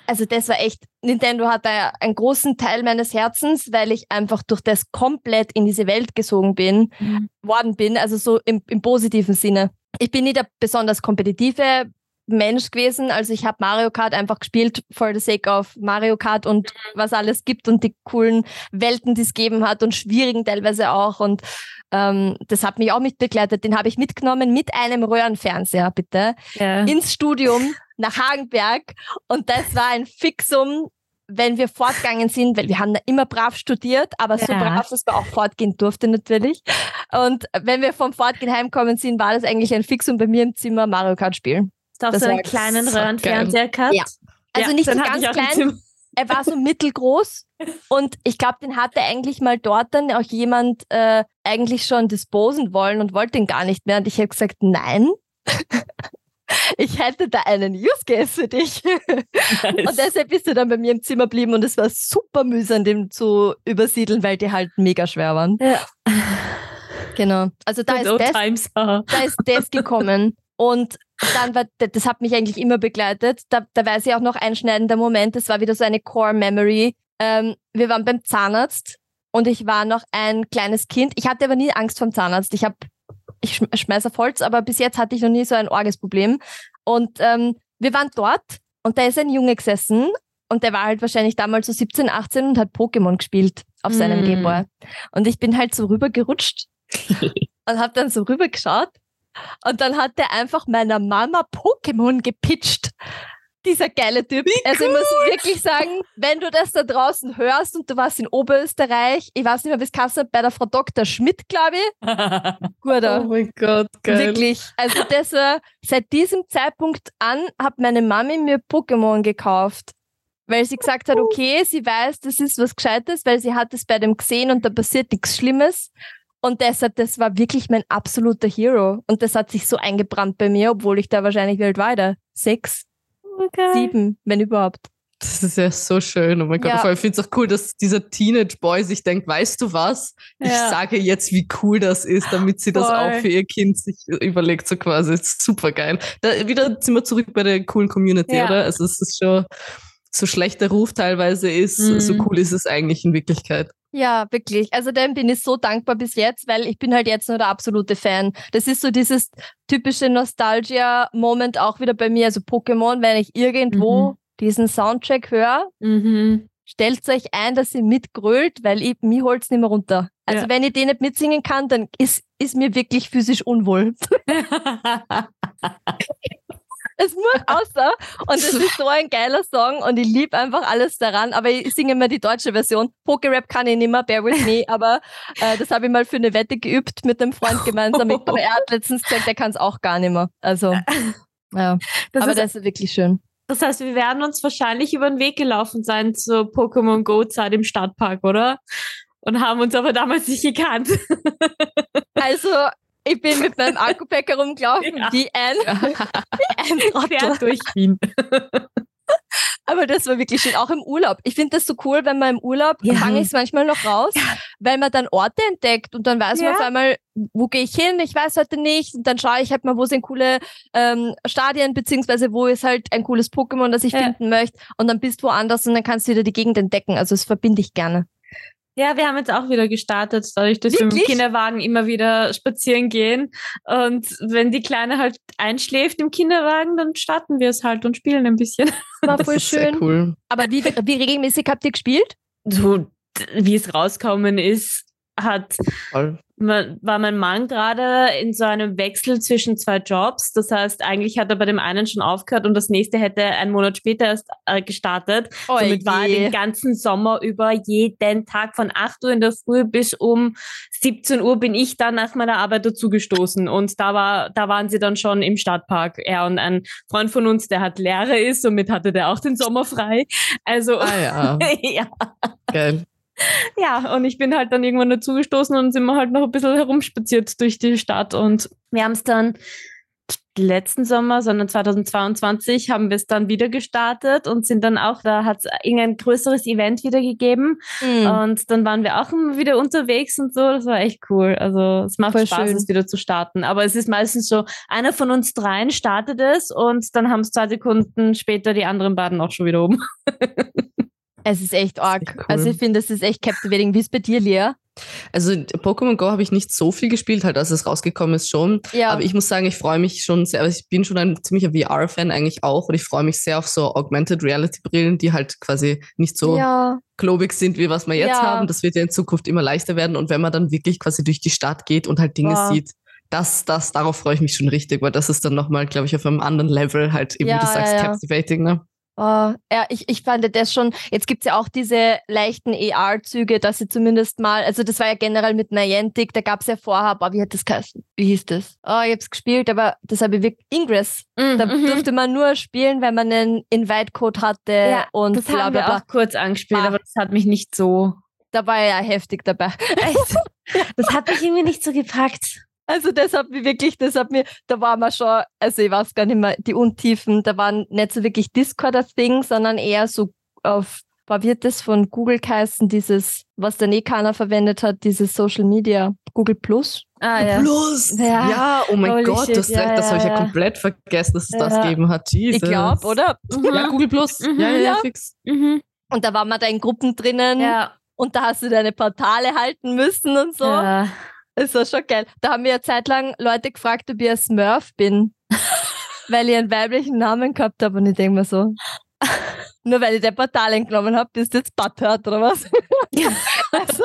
Speaker 3: also das war echt, Nintendo hat da einen großen Teil meines Herzens, weil ich einfach durch das komplett in diese Welt gesogen bin, mhm. worden bin, also so im, im positiven Sinne. Ich bin nicht der besonders kompetitive Mensch gewesen. Also ich habe Mario Kart einfach gespielt for the sake of Mario Kart und was alles gibt und die coolen Welten, die es gegeben hat und schwierigen teilweise auch. Und ähm, das hat mich auch mitbegleitet. Den habe ich mitgenommen mit einem Röhrenfernseher, bitte, ja. ins Studium nach Hagenberg. Und das war ein Fixum, wenn wir fortgegangen sind, weil wir haben da immer brav studiert, aber ja. so brav, dass man auch fortgehen durfte natürlich. Und wenn wir vom Fortgehen heimkommen sind, war das eigentlich ein Fixum bei mir im Zimmer Mario Kart spielen.
Speaker 1: Hast du auch so einen kleinen Röhrenfernseher gehabt?
Speaker 3: Ja. Also ja, nicht so ganz klein. Er war so mittelgroß und ich glaube, den hatte eigentlich mal dort dann auch jemand äh, eigentlich schon disposen wollen und wollte ihn gar nicht mehr. Und ich habe gesagt, nein. ich hätte da einen Use Case für dich. Nice. Und deshalb bist du dann bei mir im Zimmer geblieben und es war super mühsam, den zu übersiedeln, weil die halt mega schwer waren. Ja. Genau. Also da ist, das, da ist das gekommen. Und dann war, das hat mich eigentlich immer begleitet. Da, da weiß ich auch noch einschneidender Moment. Das war wieder so eine Core Memory. Ähm, wir waren beim Zahnarzt und ich war noch ein kleines Kind. Ich hatte aber nie Angst vom Zahnarzt. Ich habe, ich schmeiße auf Holz, aber bis jetzt hatte ich noch nie so ein Orgesproblem. Und ähm, wir waren dort und da ist ein Junge gesessen und der war halt wahrscheinlich damals so 17, 18 und hat Pokémon gespielt auf seinem mm. Gameboy. Und ich bin halt so rübergerutscht und habe dann so rübergeschaut und dann hat der einfach meiner Mama Pokémon gepitcht. dieser geile Typ. Wie also ich muss wirklich sagen, wenn du das da draußen hörst und du warst in Oberösterreich, ich weiß nicht mehr, wie es kannst, bei der Frau Dr. Schmidt, glaube ich. Guter.
Speaker 2: Oh mein Gott, geil.
Speaker 3: Wirklich. Also das seit diesem Zeitpunkt an hat meine Mami mir Pokémon gekauft. Weil sie gesagt hat, okay, sie weiß, das ist was Gescheites, weil sie hat es bei dem gesehen und da passiert nichts Schlimmes. Und deshalb, das war wirklich mein absoluter Hero. Und das hat sich so eingebrannt bei mir, obwohl ich da wahrscheinlich weltweit sechs, okay. sieben, wenn überhaupt.
Speaker 2: Das ist ja so schön. Oh mein Gott, ja. ich finde es auch cool, dass dieser Teenage-Boy sich denkt, weißt du was? Ich ja. sage jetzt, wie cool das ist, damit sie Voll. das auch für ihr Kind sich überlegt, so quasi. Super geil. Da, wieder sind wir zurück bei der coolen Community, ja. oder? Also es ist schon so schlecht der Ruf teilweise ist, mhm. so cool ist es eigentlich in Wirklichkeit.
Speaker 3: Ja, wirklich. Also dem bin ich so dankbar bis jetzt, weil ich bin halt jetzt nur der absolute Fan. Das ist so dieses typische Nostalgia-Moment auch wieder bei mir. Also Pokémon, wenn ich irgendwo mhm. diesen Soundtrack höre, mhm. stellt euch ein, dass ihr mitgrölt, weil ich, mir holt es nicht mehr runter. Also ja. wenn ich den nicht mitsingen kann, dann ist, ist mir wirklich physisch unwohl. Es muss außer. Und es ist so ein geiler Song und ich liebe einfach alles daran. Aber ich singe immer die deutsche Version. Pokerap kann ich nicht mehr, bear with me. Aber äh, das habe ich mal für eine Wette geübt mit einem Freund gemeinsam. Aber er hat letztens gesagt, er kann es auch gar nicht mehr. Also, ja. Das aber ist, das ist wirklich schön.
Speaker 1: Das heißt, wir werden uns wahrscheinlich über den Weg gelaufen sein zur Pokémon Go-Zeit im Stadtpark, oder? Und haben uns aber damals nicht gekannt.
Speaker 3: Also, ich bin mit meinem Akkupack herumgelaufen, ja. wie ein, wie ein Trottel durch Wien. Aber das war wirklich schön, auch im Urlaub. Ich finde das so cool, wenn man im Urlaub, ja. fange ich es manchmal noch raus, weil man dann Orte entdeckt und dann weiß ja. man auf einmal, wo gehe ich hin, ich weiß heute nicht. Und dann schaue ich halt mal, wo sind coole ähm, Stadien, beziehungsweise wo ist halt ein cooles Pokémon, das ich ja. finden möchte. Und dann bist du woanders und dann kannst du wieder die Gegend entdecken. Also das verbinde ich gerne.
Speaker 1: Ja, wir haben jetzt auch wieder gestartet, dadurch, dass Wirklich? wir mit dem Kinderwagen immer wieder spazieren gehen. Und wenn die Kleine halt einschläft im Kinderwagen, dann starten wir es halt und spielen ein bisschen.
Speaker 3: War voll schön. Cool. Aber wie, wie regelmäßig habt ihr gespielt?
Speaker 1: So, wie es rauskommen ist, hat Voll war mein Mann gerade in so einem Wechsel zwischen zwei Jobs. Das heißt, eigentlich hat er bei dem einen schon aufgehört und das nächste hätte einen Monat später erst äh, gestartet. Oje. Somit war er den ganzen Sommer über jeden Tag von 8 Uhr in der Früh bis um 17 Uhr bin ich dann nach meiner Arbeit dazugestoßen. Und da war, da waren sie dann schon im Stadtpark. Er und ein Freund von uns, der hat Lehre ist, somit hatte der auch den Sommer frei. Also,
Speaker 2: ah, ja.
Speaker 1: ja.
Speaker 2: Geil.
Speaker 1: Ja, und ich bin halt dann irgendwann dazugestoßen und sind wir halt noch ein bisschen herumspaziert durch die Stadt. Und wir haben es dann letzten Sommer, sondern 2022 haben wir es dann wieder gestartet und sind dann auch, da hat es irgendein größeres Event wieder gegeben. Mhm. Und dann waren wir auch immer wieder unterwegs und so. Das war echt cool. Also es macht Voll Spaß, schön. es wieder zu starten. Aber es ist meistens so, einer von uns dreien startet es und dann haben es zwei Sekunden später die anderen beiden auch schon wieder oben.
Speaker 3: Es ist echt arg. Ist echt cool. Also ich finde, es ist echt captivating. Wie ist bei dir, Lea?
Speaker 2: Also Pokémon Go habe ich nicht so viel gespielt, halt als es rausgekommen ist schon. Ja. Aber ich muss sagen, ich freue mich schon sehr, also ich bin schon ein ziemlicher VR-Fan eigentlich auch und ich freue mich sehr auf so Augmented Reality-Brillen, die halt quasi nicht so ja. klobig sind, wie was wir jetzt ja. haben. Das wird ja in Zukunft immer leichter werden und wenn man dann wirklich quasi durch die Stadt geht und halt Dinge wow. sieht, das, das, darauf freue ich mich schon richtig, weil das ist dann nochmal, glaube ich, auf einem anderen Level halt eben, wie du sagst, captivating, ne?
Speaker 3: Oh, ja, ich, ich fand das schon, jetzt gibt's ja auch diese leichten AR-Züge, dass sie zumindest mal, also das war ja generell mit Niantic, da gab's ja vorher, aber wie hat das geheißen? Wie hieß das? Oh, ich hab's gespielt, aber das habe ich wirklich, Ingress. Mm, da mhm. durfte man nur spielen, wenn man einen Invite-Code hatte ja, und
Speaker 1: das bla, haben wir auch kurz angespielt, aber das hat mich nicht so...
Speaker 3: Da war ja heftig dabei.
Speaker 1: Das hat mich irgendwie nicht so gepackt.
Speaker 3: Also das hat mir wirklich, das hat mir, da war man schon, also ich weiß gar nicht mehr, die Untiefen, da waren nicht so wirklich Discord das Ding, sondern eher so auf, was wird das von Google geheißen, dieses, was der eh keiner verwendet hat, dieses Social Media, Google Plus.
Speaker 2: Ah, ja. Plus! Ja, ja oh mein Holy Gott, shit. das, ja, das habe ich ja, komplett vergessen, dass es das gegeben hat. Jesus.
Speaker 3: Ich glaube, oder?
Speaker 2: Mhm. Ja, Google Plus. Mhm. Ja, ja, ja, fix.
Speaker 3: Mhm. Und da waren wir da in Gruppen drinnen. Ja. Und da hast du deine Portale halten müssen und so. Ja. Das war schon geil. Da haben mir eine Zeit lang Leute gefragt, ob ich ein Smurf bin. weil ich einen weiblichen Namen gehabt habe. Und ich denke mir so, nur weil ich der Portal entnommen habe, bist du jetzt Butthurt oder was? also,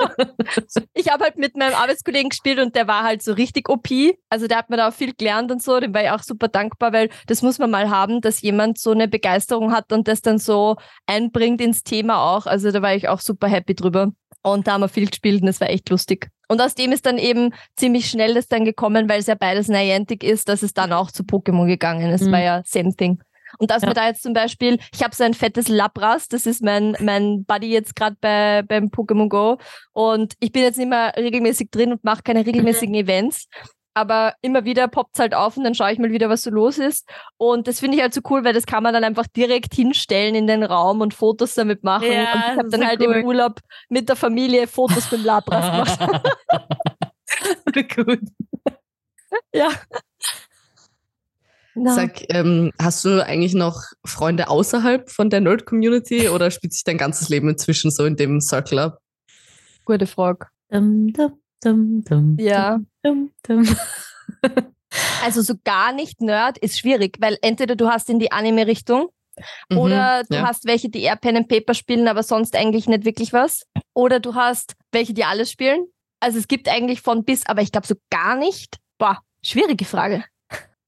Speaker 3: ich habe halt mit meinem Arbeitskollegen gespielt und der war halt so richtig OP. Also der hat mir da auch viel gelernt und so. Dem war ich auch super dankbar, weil das muss man mal haben, dass jemand so eine Begeisterung hat und das dann so einbringt ins Thema auch. Also da war ich auch super happy drüber. Und da haben wir viel gespielt und das war echt lustig. Und aus dem ist dann eben ziemlich schnell das dann gekommen, weil es ja beides Niantic ist, dass es dann auch zu Pokémon gegangen ist. Mhm. War ja same thing. Und dass ja. wir da jetzt zum Beispiel, ich habe so ein fettes Labras, das ist mein, mein Buddy jetzt gerade bei, beim Pokémon Go. Und ich bin jetzt nicht mehr regelmäßig drin und mache keine regelmäßigen Events. Aber immer wieder poppt es halt auf und dann schaue ich mal wieder, was so los ist. Und das finde ich halt so cool, weil das kann man dann einfach direkt hinstellen in den Raum und Fotos damit machen. Ja, und ich habe dann halt cool. im Urlaub mit der Familie Fotos mit Labras gemacht.
Speaker 2: gut. Ja. No. Sag, ähm, hast du eigentlich noch Freunde außerhalb von der Nerd-Community oder spielt sich dein ganzes Leben inzwischen so in dem Circle ab?
Speaker 3: Gute Frage. Dum, dum, dum, ja. Also so gar nicht Nerd ist schwierig, weil entweder du hast in die Anime-Richtung mhm, oder du ja. hast welche, die eher Pen and Paper spielen, aber sonst eigentlich nicht wirklich was. Oder du hast welche, die alles spielen. Also es gibt eigentlich von bis, aber ich glaube so gar nicht. Boah, schwierige Frage.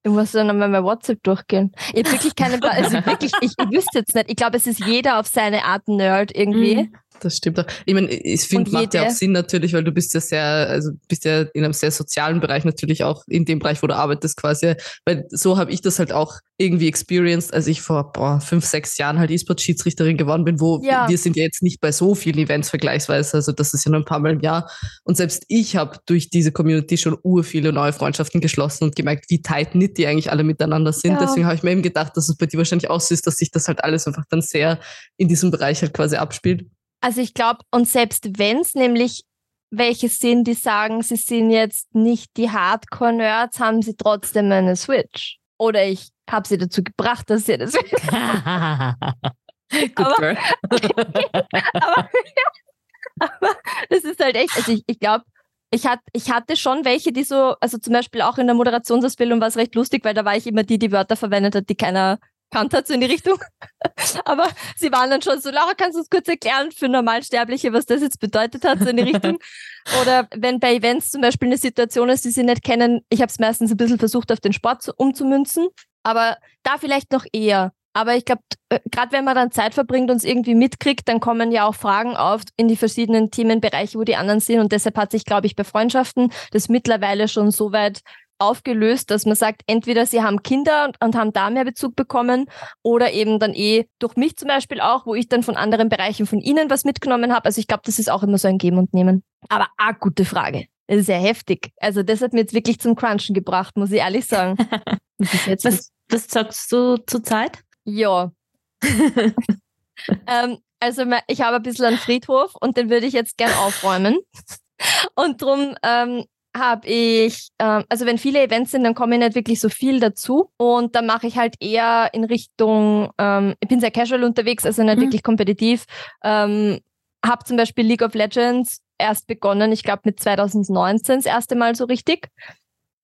Speaker 3: Ich muss dann einmal mein WhatsApp durchgehen. Ich habe wirklich keine, also wirklich, ich, ich wüsste jetzt nicht. Ich glaube, es ist jeder auf seine Art Nerd irgendwie. Mhm.
Speaker 2: Das stimmt auch. Ich meine, ich finde, macht ja auch Sinn natürlich, weil du bist ja sehr, also bist ja in einem sehr sozialen Bereich natürlich auch in dem Bereich, wo du arbeitest quasi. Weil so habe ich das halt auch irgendwie experienced, als ich vor boah, fünf, sechs Jahren halt E-Sport-Schiedsrichterin geworden bin, wo ja. wir sind ja jetzt nicht bei so vielen Events vergleichsweise, also das ist ja nur ein paar Mal im Jahr. Und selbst ich habe durch diese Community schon ur viele neue Freundschaften geschlossen und gemerkt, wie tight knit die eigentlich alle miteinander sind. Ja. Deswegen habe ich mir eben gedacht, dass es bei dir wahrscheinlich auch so ist, dass sich das halt alles einfach dann sehr in diesem Bereich halt quasi abspielt.
Speaker 3: Also ich glaube, und selbst wenn es nämlich welche sind, die sagen, sie sind jetzt nicht die Hardcore-Nerds, haben sie trotzdem eine Switch. Oder ich habe sie dazu gebracht, dass sie das aber, aber, aber das ist halt echt, also ich, ich glaube, ich, hat, ich hatte schon welche, die so, also zum Beispiel auch in der Moderationsausbildung war es recht lustig, weil da war ich immer die, die Wörter verwendet hat, die keiner gekannt hat, so in die Richtung. Aber sie waren dann schon so, Laura, kannst du uns kurz erklären für Normalsterbliche, was das jetzt bedeutet hat, so in die Richtung? Oder wenn bei Events zum Beispiel eine Situation ist, die sie nicht kennen, ich habe es meistens ein bisschen versucht, auf den Sport umzumünzen, aber da vielleicht noch eher. Aber ich glaube, äh, gerade wenn man dann Zeit verbringt und es irgendwie mitkriegt, dann kommen ja auch Fragen auf in die verschiedenen Themenbereiche, wo die anderen sind. Und deshalb hat sich, glaube ich, bei Freundschaften das mittlerweile schon so weit aufgelöst, dass man sagt, entweder sie haben Kinder und, und, haben da mehr Bezug bekommen oder eben dann eh durch mich zum Beispiel auch, wo ich dann von anderen Bereichen von ihnen was mitgenommen habe. Also ich glaube, das ist auch immer so ein Geben und Nehmen. Aber ah, gute Frage. Das ist sehr heftig. Also das hat mir jetzt wirklich zum Crunchen gebracht, muss ich ehrlich sagen.
Speaker 1: was, was sagst du zur Zeit?
Speaker 3: Ja. ähm, also ich habe ein bisschen einen Friedhof und den würde ich jetzt gern aufräumen. Und darum ähm, habe ich, ähm, also wenn viele Events sind, dann komme ich nicht wirklich so viel dazu. Und dann mache ich halt eher in Richtung, ähm, ich bin sehr casual unterwegs, also nicht mhm. wirklich kompetitiv. Ähm, habe zum Beispiel League of Legends erst begonnen, ich glaube mit 2019 das erste Mal so richtig.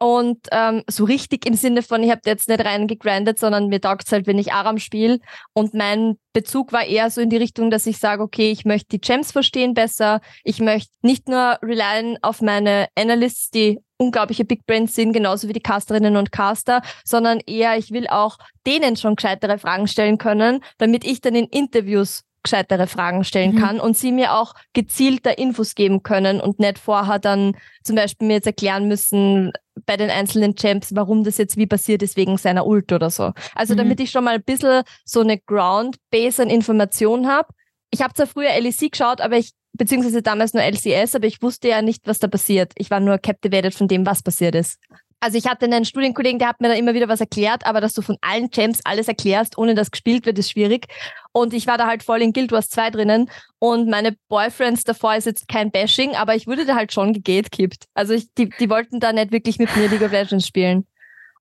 Speaker 3: Und ähm, so richtig im Sinne von, ich habe jetzt nicht rein gegrindet, sondern mir taugt es halt, wenn ich Aram spiele. Und mein Bezug war eher so in die Richtung, dass ich sage, okay, ich möchte die Gems verstehen besser. Ich möchte nicht nur relyen auf meine Analysts, die unglaubliche Big Brains sind, genauso wie die Casterinnen und Caster, sondern eher, ich will auch denen schon gescheitere Fragen stellen können, damit ich dann in Interviews gescheitere Fragen stellen mhm. kann und sie mir auch gezielter Infos geben können und nicht vorher dann zum Beispiel mir jetzt erklären müssen bei den einzelnen Champs, warum das jetzt wie passiert ist wegen seiner Ult oder so. Also mhm. damit ich schon mal ein bisschen so eine Ground-Base an Informationen habe. Ich habe zwar früher LEC geschaut, aber ich, beziehungsweise damals nur LCS, aber ich wusste ja nicht, was da passiert. Ich war nur captivated von dem, was passiert ist also ich hatte einen Studienkollegen, der hat mir da immer wieder was erklärt, aber dass du von allen Champs alles erklärst, ohne dass gespielt wird, ist schwierig. Und ich war da halt voll in Guild Wars 2 drinnen und meine Boyfriends davor ist jetzt kein Bashing, aber ich wurde da halt schon gegatekippt. Also ich, die, die wollten da nicht wirklich mit mir League of Legends spielen.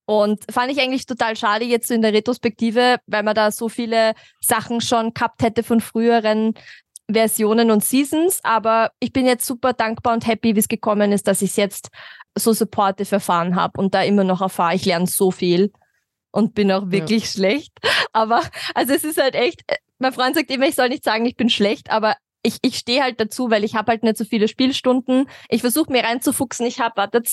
Speaker 3: Und fand ich eigentlich total schade jetzt so in der Retrospektive, weil man da so viele Sachen schon gehabt hätte von früheren Versionen und Seasons. Aber ich bin jetzt super dankbar und happy, wie es gekommen ist, dass ich es jetzt so supportive erfahren habe und da immer noch erfahre, ich lerne so viel und bin auch wirklich ja. schlecht. Aber also es ist halt echt, mein Freund sagt immer, ich soll nicht sagen, ich bin schlecht, aber ich, ich stehe halt dazu, weil ich habe halt nicht so viele Spielstunden. Ich versuche mir reinzufuchsen. Ich habe, wartet,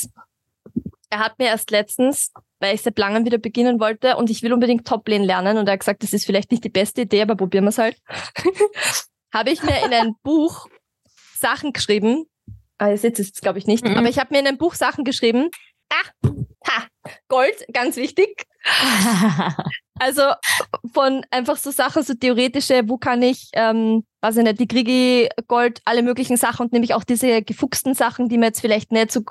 Speaker 3: er hat mir erst letztens, weil ich seit langem wieder beginnen wollte und ich will unbedingt Toplane lernen und er hat gesagt, das ist vielleicht nicht die beste Idee, aber probieren wir es halt. habe ich mir in ein Buch Sachen geschrieben. Ah, ihr seht es jetzt, glaube ich, nicht. Mhm. Aber ich habe mir in ein Buch Sachen geschrieben. Ah, ha, Gold, ganz wichtig. also von einfach so Sachen, so theoretische, wo kann ich, ähm, weiß ich nicht, wie kriege ich Gold, alle möglichen Sachen und nämlich auch diese gefuchsten Sachen, die man jetzt vielleicht nicht so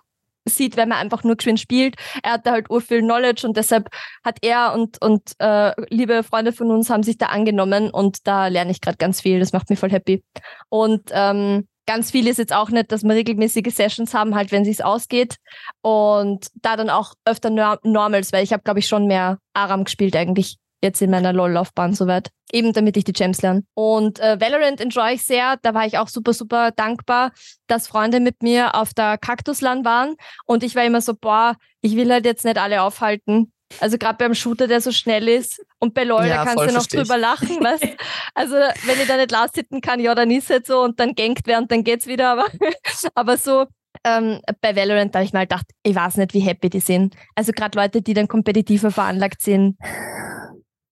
Speaker 3: sieht, wenn man einfach nur geschwind spielt. Er hat da halt urviel Knowledge und deshalb hat er und, und äh, liebe Freunde von uns haben sich da angenommen und da lerne ich gerade ganz viel. Das macht mich voll happy. Und ähm, ganz viel ist jetzt auch nicht, dass wir regelmäßige Sessions haben, halt wenn es ausgeht. Und da dann auch öfter Normals, weil ich habe, glaube ich, schon mehr Aram gespielt eigentlich jetzt in meiner LOL-Laufbahn soweit. Eben damit ich die Gems lerne. Und äh, Valorant enjoy ich sehr. Da war ich auch super, super dankbar, dass Freunde mit mir auf der Kaktusland waren. Und ich war immer so, boah, ich will halt jetzt nicht alle aufhalten. Also gerade beim Shooter, der so schnell ist. Und bei LOL, ja, da kannst du noch drüber lachen, weißt Also wenn ich da nicht last hitten kann, ja, dann ist es so und dann genkt wer und dann geht's wieder. Aber, aber so ähm, bei Valorant da habe ich mal gedacht, ich weiß nicht, wie happy die sind. Also gerade Leute, die dann kompetitiver veranlagt sind.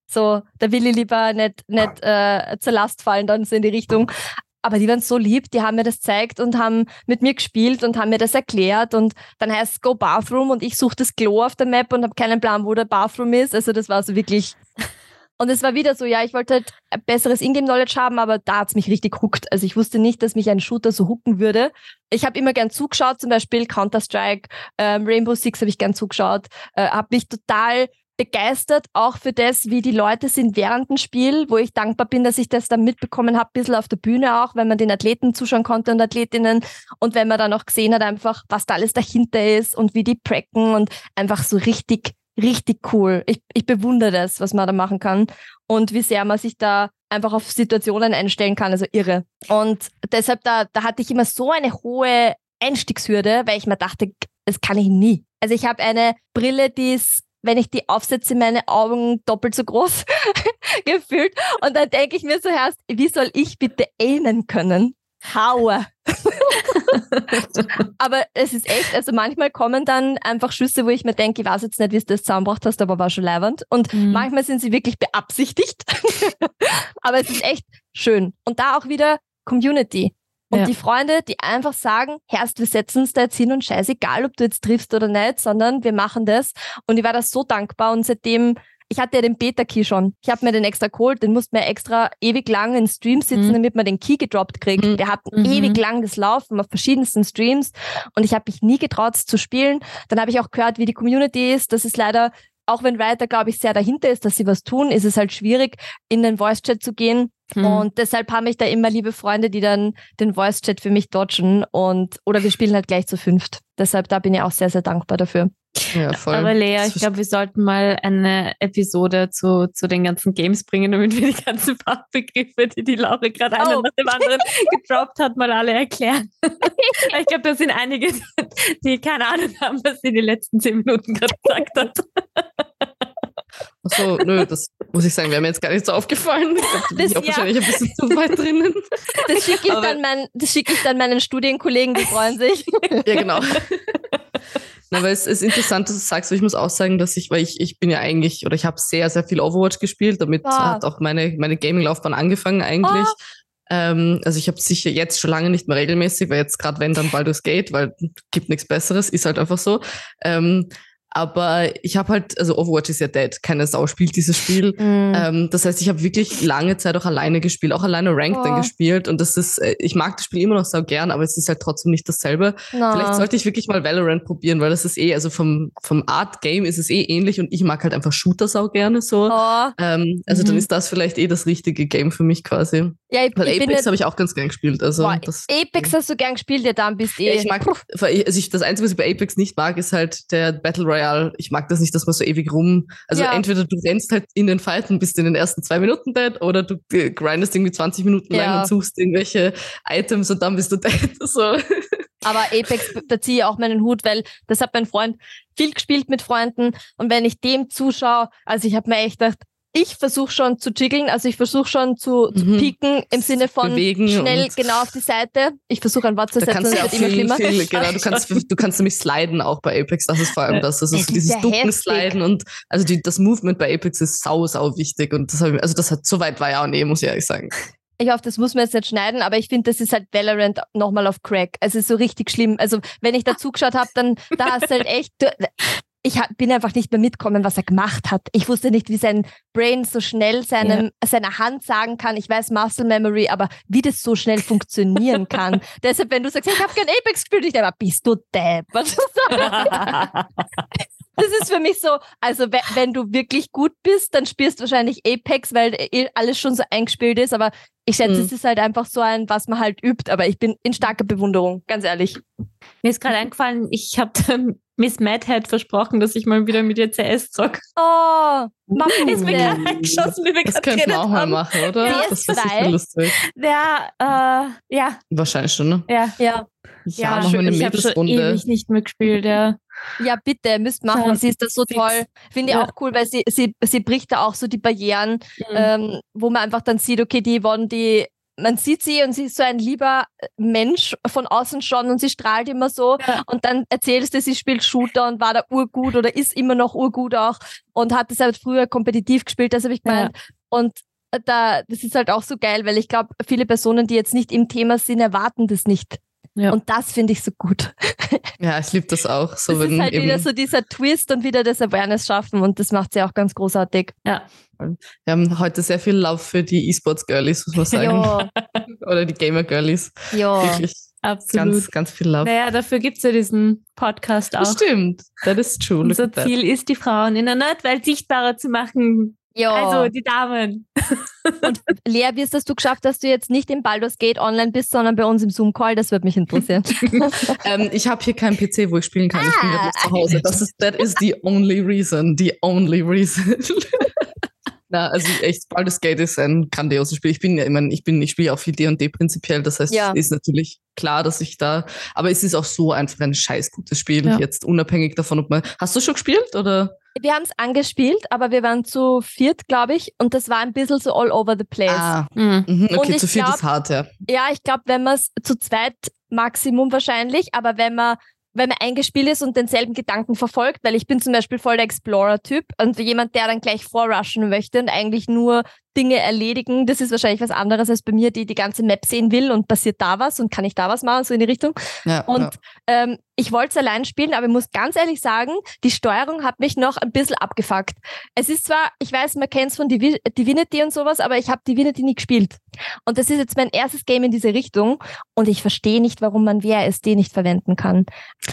Speaker 3: So, da will ich lieber nicht, nicht äh, zur Last fallen, dann so in die Richtung. Aber die waren so lieb, die haben mir das gezeigt und haben mit mir gespielt und haben mir das erklärt. Und dann heißt es Go Bathroom und ich suche das Klo auf der Map und habe keinen Plan, wo der Bathroom ist. Also das war so wirklich. Und es war wieder so, ja, ich wollte halt besseres Ingame-Knowledge haben, aber da hat's mich richtig huckt. Also ich wusste nicht, dass mich ein Shooter so hucken würde. Ich habe immer gern zugeschaut, zum Beispiel Counter-Strike, ähm, Rainbow Six habe ich gern zugeschaut, äh, habe mich total begeistert, auch für das, wie die Leute sind während dem Spiel, wo ich dankbar bin, dass ich das dann mitbekommen habe, ein auf der Bühne auch, wenn man den Athleten zuschauen konnte und Athletinnen und wenn man dann auch gesehen hat, einfach, was da alles dahinter ist und wie die pracken und einfach so richtig, richtig cool. Ich, ich bewundere das, was man da machen kann und wie sehr man sich da einfach auf Situationen einstellen kann, also irre. Und deshalb, da, da hatte ich immer so eine hohe Einstiegshürde, weil ich mir dachte, das kann ich nie. Also ich habe eine Brille, die ist wenn ich die aufsetze, meine Augen doppelt so groß gefühlt. Und dann denke ich mir so erst, wie soll ich bitte aimen können? Haue. aber es ist echt, also manchmal kommen dann einfach Schüsse, wo ich mir denke, ich weiß jetzt nicht, wie du das zusammengebracht hast, aber war schon leibernd. Und mhm. manchmal sind sie wirklich beabsichtigt. aber es ist echt schön. Und da auch wieder Community. Und ja. die Freunde, die einfach sagen, Herrst, wir setzen uns da jetzt hin und scheißegal, ob du jetzt triffst oder nicht, sondern wir machen das. Und ich war da so dankbar und seitdem ich hatte ja den Beta-Key schon. Ich habe mir den extra geholt, den musste mir extra ewig lang in Stream sitzen, mhm. damit man den Key gedroppt kriegt. Mhm. Der hat mhm. ewig lang das Laufen auf verschiedensten Streams und ich habe mich nie getraut zu spielen. Dann habe ich auch gehört, wie die Community ist. Das ist leider, auch wenn weiter, glaube ich, sehr dahinter ist, dass sie was tun, ist es halt schwierig, in den Voice-Chat zu gehen hm. Und deshalb haben mich da immer liebe Freunde, die dann den Voice-Chat für mich dodgen und oder wir spielen halt gleich zu fünft. Deshalb da bin ich auch sehr, sehr dankbar dafür.
Speaker 1: Ja, voll. Aber Lea, ich glaube, wir sollten mal eine Episode zu, zu den ganzen Games bringen, damit wir die ganzen Fachbegriffe, die die Laura gerade oh. nach dem anderen gedroppt hat, mal alle erklären. ich glaube, da sind einige, die keine Ahnung haben, was sie in den letzten zehn Minuten gerade gesagt hat.
Speaker 2: Achso, nö, das muss ich sagen, wäre mir jetzt gar nicht so aufgefallen. Ich glaube, bin ich auch ja. wahrscheinlich ein bisschen zu weit drinnen.
Speaker 3: Das schicke ich, dann mein, schick ich dann meinen Studienkollegen, die freuen sich.
Speaker 2: Ja, genau. Na, weil es ist interessant, dass du sagst, ich muss auch sagen, dass ich, weil ich, ich bin ja eigentlich, oder ich habe sehr, sehr viel Overwatch gespielt, damit oh. hat auch meine, meine Gaming-Laufbahn angefangen eigentlich. Oh. Ähm, also ich habe sicher jetzt schon lange nicht mehr regelmäßig, weil jetzt gerade wenn dann Baldur's Gate, weil gibt nichts Besseres, ist halt einfach so. Ähm, aber ich habe halt, also Overwatch ist ja dead, keine Sau spielt dieses Spiel. Mm. Ähm, das heißt, ich habe wirklich lange Zeit auch alleine gespielt, auch alleine Ranked oh. dann gespielt. Und das ist, äh, ich mag das Spiel immer noch so gern, aber es ist halt trotzdem nicht dasselbe. No. Vielleicht sollte ich wirklich mal Valorant probieren, weil das ist eh, also vom, vom Art Game ist es eh ähnlich und ich mag halt einfach Shooter sau gerne so. Oh. Ähm, also mhm. dann ist das vielleicht eh das richtige Game für mich quasi. Ja, ich, weil ich Apex habe ich auch ganz gern gespielt. Also
Speaker 3: boah, das, Apex hast du gern gespielt, ja dann bist eh.
Speaker 2: Ja, ich mag, also ich, das Einzige, was ich bei Apex nicht mag, ist halt der Battle Royale Royale. Ich mag das nicht, dass man so ewig rum. Also ja. entweder du rennst halt in den und bist in den ersten zwei Minuten dead oder du grindest irgendwie 20 Minuten ja. lang und suchst irgendwelche Items und dann bist du dead. So.
Speaker 3: Aber Apex, da ziehe ich auch meinen Hut, weil das hat mein Freund viel gespielt mit Freunden und wenn ich dem zuschaue, also ich habe mir echt gedacht, ich versuche schon zu jiggeln, also ich versuche schon zu, zu mhm. pieken im Sinne von Bewegen schnell genau auf die Seite. Ich versuche ein Wort zu setzen, das wird viel, immer schlimmer.
Speaker 2: Viel, genau, du kannst, du kannst nämlich sliden auch bei Apex, das ist vor allem das. Also das dieses Ducken, Sliden und also die, das Movement bei Apex ist sau, sau wichtig und das habe ich, also das hat, so weit war ja auch nie, muss ich ehrlich sagen.
Speaker 3: Ich hoffe, das muss man jetzt nicht schneiden, aber ich finde, das ist halt Valorant nochmal auf Crack. Also so richtig schlimm. Also wenn ich da zugeschaut habe, dann da hast du halt echt, du, ich bin einfach nicht mehr mitkommen, was er gemacht hat. Ich wusste nicht, wie sein Brain so schnell seinem, ja. seiner Hand sagen kann, ich weiß Muscle Memory, aber wie das so schnell funktionieren kann. Deshalb, wenn du sagst, ich habe gern Apex gespielt, ich denke, bist du depp? das ist für mich so, also wenn du wirklich gut bist, dann spielst du wahrscheinlich Apex, weil eh alles schon so eingespielt ist, aber ich schätze, mhm. es ist halt einfach so ein, was man halt übt, aber ich bin in starker Bewunderung, ganz ehrlich.
Speaker 1: Mir ist gerade eingefallen, ich habe Miss Madhead versprochen, dass ich mal wieder mit ihr CS zock.
Speaker 3: Oh,
Speaker 1: mach ist mir gerade
Speaker 2: eingeschossen, wie wir Das könnten wir auch mal machen, oder?
Speaker 3: CS2.
Speaker 2: Das
Speaker 3: ist sicher
Speaker 1: lustig. Ja, äh, ja.
Speaker 2: Wahrscheinlich schon, ne?
Speaker 1: Ja.
Speaker 3: Ja.
Speaker 2: Ja, ja machen wir eine
Speaker 1: ich habe schon ewig nicht mehr gespielt, ja.
Speaker 3: Ja, bitte, müsst machen. Ja, sie ist das so fix. toll. Finde ich ja. auch cool, weil sie, sie, sie bricht da auch so die Barrieren, mhm. ähm, wo man einfach dann sieht, okay, die Yvonne, die man sieht sie und sie ist so ein lieber äh, Mensch von außen schon und sie strahlt immer so. Ja. Und dann erzählst du, sie spielt Shooter und war da urgut oder ist immer noch urgut auch und hat es halt früher kompetitiv gespielt, das habe ich gemeint. Ja. Und äh, da, das ist halt auch so geil, weil ich glaube, viele Personen, die jetzt nicht im Thema sind, erwarten das nicht. Ja. Und das finde ich so gut.
Speaker 2: Ja, ich liebe das auch.
Speaker 3: So das ist halt wieder so dieser Twist und wieder das Awareness schaffen und das macht sie auch ganz großartig.
Speaker 1: Ja.
Speaker 2: Wir haben heute sehr viel Lauf für die E-Sports-Girlies, muss man sagen. Oder die Gamer-Girlies.
Speaker 3: Ja.
Speaker 2: Wirklich. Absolut. Ganz, ganz viel Lauf.
Speaker 1: Naja, dafür gibt es ja diesen Podcast auch. Das
Speaker 2: stimmt. Das ist true.
Speaker 1: Unser Ziel ist, die Frauen in der Nerdwelt sichtbarer zu machen.
Speaker 3: Ja.
Speaker 1: Also die Damen.
Speaker 3: Und Lea, wie ist das du geschafft, dass du jetzt nicht im Baldur's Gate online bist, sondern bei uns im Zoom-Call? Das würde mich interessieren.
Speaker 2: ähm, ich habe hier keinen PC, wo ich spielen kann. Ah. Ich bin gerade zu Hause. Das ist, that is the only reason. The only reason. Na, also echt, Baldur's Gate ist ein grandioses Spiel. Ich bin ja, ich meine, ich bin, ich spiele auch viel D&D prinzipiell. Das heißt, ja. ist natürlich klar, dass ich da, aber es ist auch so einfach ein scheiß gutes Spiel. Ja. Jetzt unabhängig davon, ob man, hast du schon gespielt oder?
Speaker 3: Wir haben es angespielt, aber wir waren zu viert, glaube ich, und das war ein bisschen so all over the place. Ah,
Speaker 2: mhm. okay, zu viert glaub, ist hart, ja.
Speaker 3: Ja, ich glaube, wenn man es zu zweit Maximum wahrscheinlich, aber wenn man wenn man eingespielt ist und denselben Gedanken verfolgt, weil ich bin zum Beispiel voll der Explorer-Typ und jemand, der dann gleich vorrushen möchte und eigentlich nur Dinge erledigen. Das ist wahrscheinlich was anderes als bei mir, die die ganze Map sehen will und passiert da was und kann ich da was machen, so in die Richtung. Ja, und ja. Ähm, ich wollte es allein spielen, aber ich muss ganz ehrlich sagen, die Steuerung hat mich noch ein bisschen abgefuckt. Es ist zwar, ich weiß, man kennt es von Divi Divinity und sowas, aber ich habe Divinity nie gespielt. Und das ist jetzt mein erstes Game in diese Richtung und ich verstehe nicht, warum man WASD nicht verwenden kann.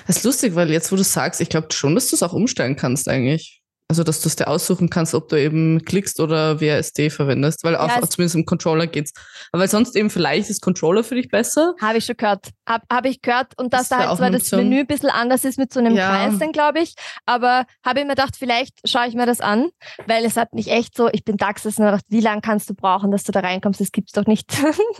Speaker 2: Das ist lustig, weil jetzt, wo du sagst, ich glaube schon, dass du es auch umstellen kannst eigentlich. Also, dass du es dir aussuchen kannst, ob du eben klickst oder WASD verwendest, weil ja, auch, zumindest im Controller geht's. Aber sonst eben vielleicht ist Controller für dich besser.
Speaker 3: Habe ich schon gehört. Habe hab ich gehört und dass das da halt zwar das Menü ein bisschen anders ist mit so einem ja. Kreis dann, glaube ich. Aber habe ich mir gedacht, vielleicht schaue ich mir das an, weil es hat mich echt so, ich bin DAX, und gedacht, wie lange kannst du brauchen, dass du da reinkommst? Das gibt's doch nicht.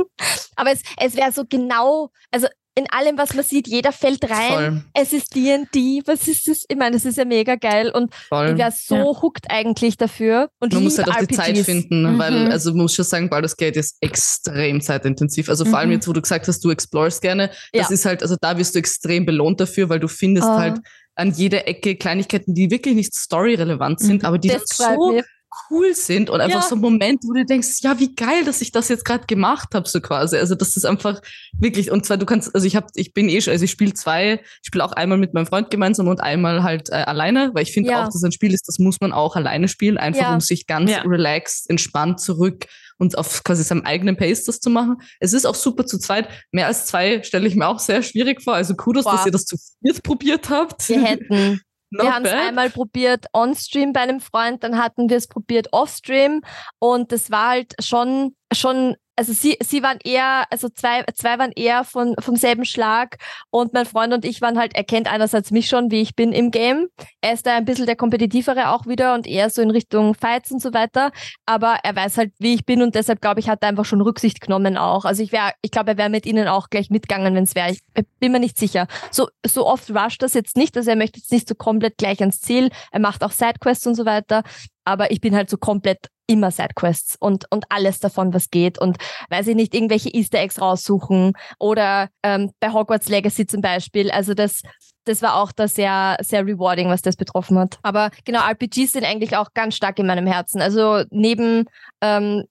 Speaker 3: Aber es, es wäre so genau, also in allem, was man sieht, jeder fällt rein. Voll. Es ist D&D, was ist das? Ich meine, das ist ja mega geil und Voll. ich wäre so ja. hooked eigentlich dafür. Und
Speaker 2: man muss halt auch RPGs. die Zeit finden, mhm. weil, also man muss schon sagen, Baldur's Gate ist extrem zeitintensiv. Also vor mhm. allem jetzt, wo du gesagt hast, du explorest gerne, das ja. ist halt, also da wirst du extrem belohnt dafür, weil du findest oh. halt an jeder Ecke Kleinigkeiten, die wirklich nicht storyrelevant sind, mhm. aber die das so mir cool sind und einfach ja. so ein Moment, wo du denkst, ja, wie geil, dass ich das jetzt gerade gemacht habe, so quasi. Also das ist einfach wirklich, und zwar du kannst, also ich habe, ich bin eh schon, also ich spiele zwei, ich spiele auch einmal mit meinem Freund gemeinsam und einmal halt äh, alleine, weil ich finde ja. auch, dass ein Spiel ist, das muss man auch alleine spielen, einfach ja. um sich ganz relaxed, entspannt zurück und auf quasi seinem eigenen Pace das zu machen. Es ist auch super zu zweit. Mehr als zwei stelle ich mir auch sehr schwierig vor. Also Kudos, Boah. dass ihr das zu viert probiert habt.
Speaker 3: Wir hätten Not wir haben es einmal probiert on-stream bei einem Freund, dann hatten wir es probiert off-stream und das war halt schon, schon also sie, sie waren eher, also zwei, zwei waren eher von, vom selben Schlag und mein Freund und ich waren halt, er kennt einerseits mich schon, wie ich bin im Game. Er ist da ein bisschen der kompetitivere auch wieder und eher so in Richtung Fights und so weiter. Aber er weiß halt, wie ich bin und deshalb glaube ich, hat er einfach schon Rücksicht genommen auch. Also ich wäre, ich glaube, er wäre mit ihnen auch gleich mitgegangen, wenn es wäre. Ich bin mir nicht sicher. So, so oft rusht das jetzt nicht, also er möchte jetzt nicht so komplett gleich ans Ziel. Er macht auch Sidequests und so weiter aber ich bin halt so komplett immer Sidequests und, und alles davon, was geht. Und weiß ich nicht, irgendwelche Easter Eggs raussuchen oder ähm, bei Hogwarts Legacy zum Beispiel. Also das, das war auch da sehr, sehr rewarding, was das betroffen hat. Aber genau, RPGs sind eigentlich auch ganz stark in meinem Herzen. Also neben ähm,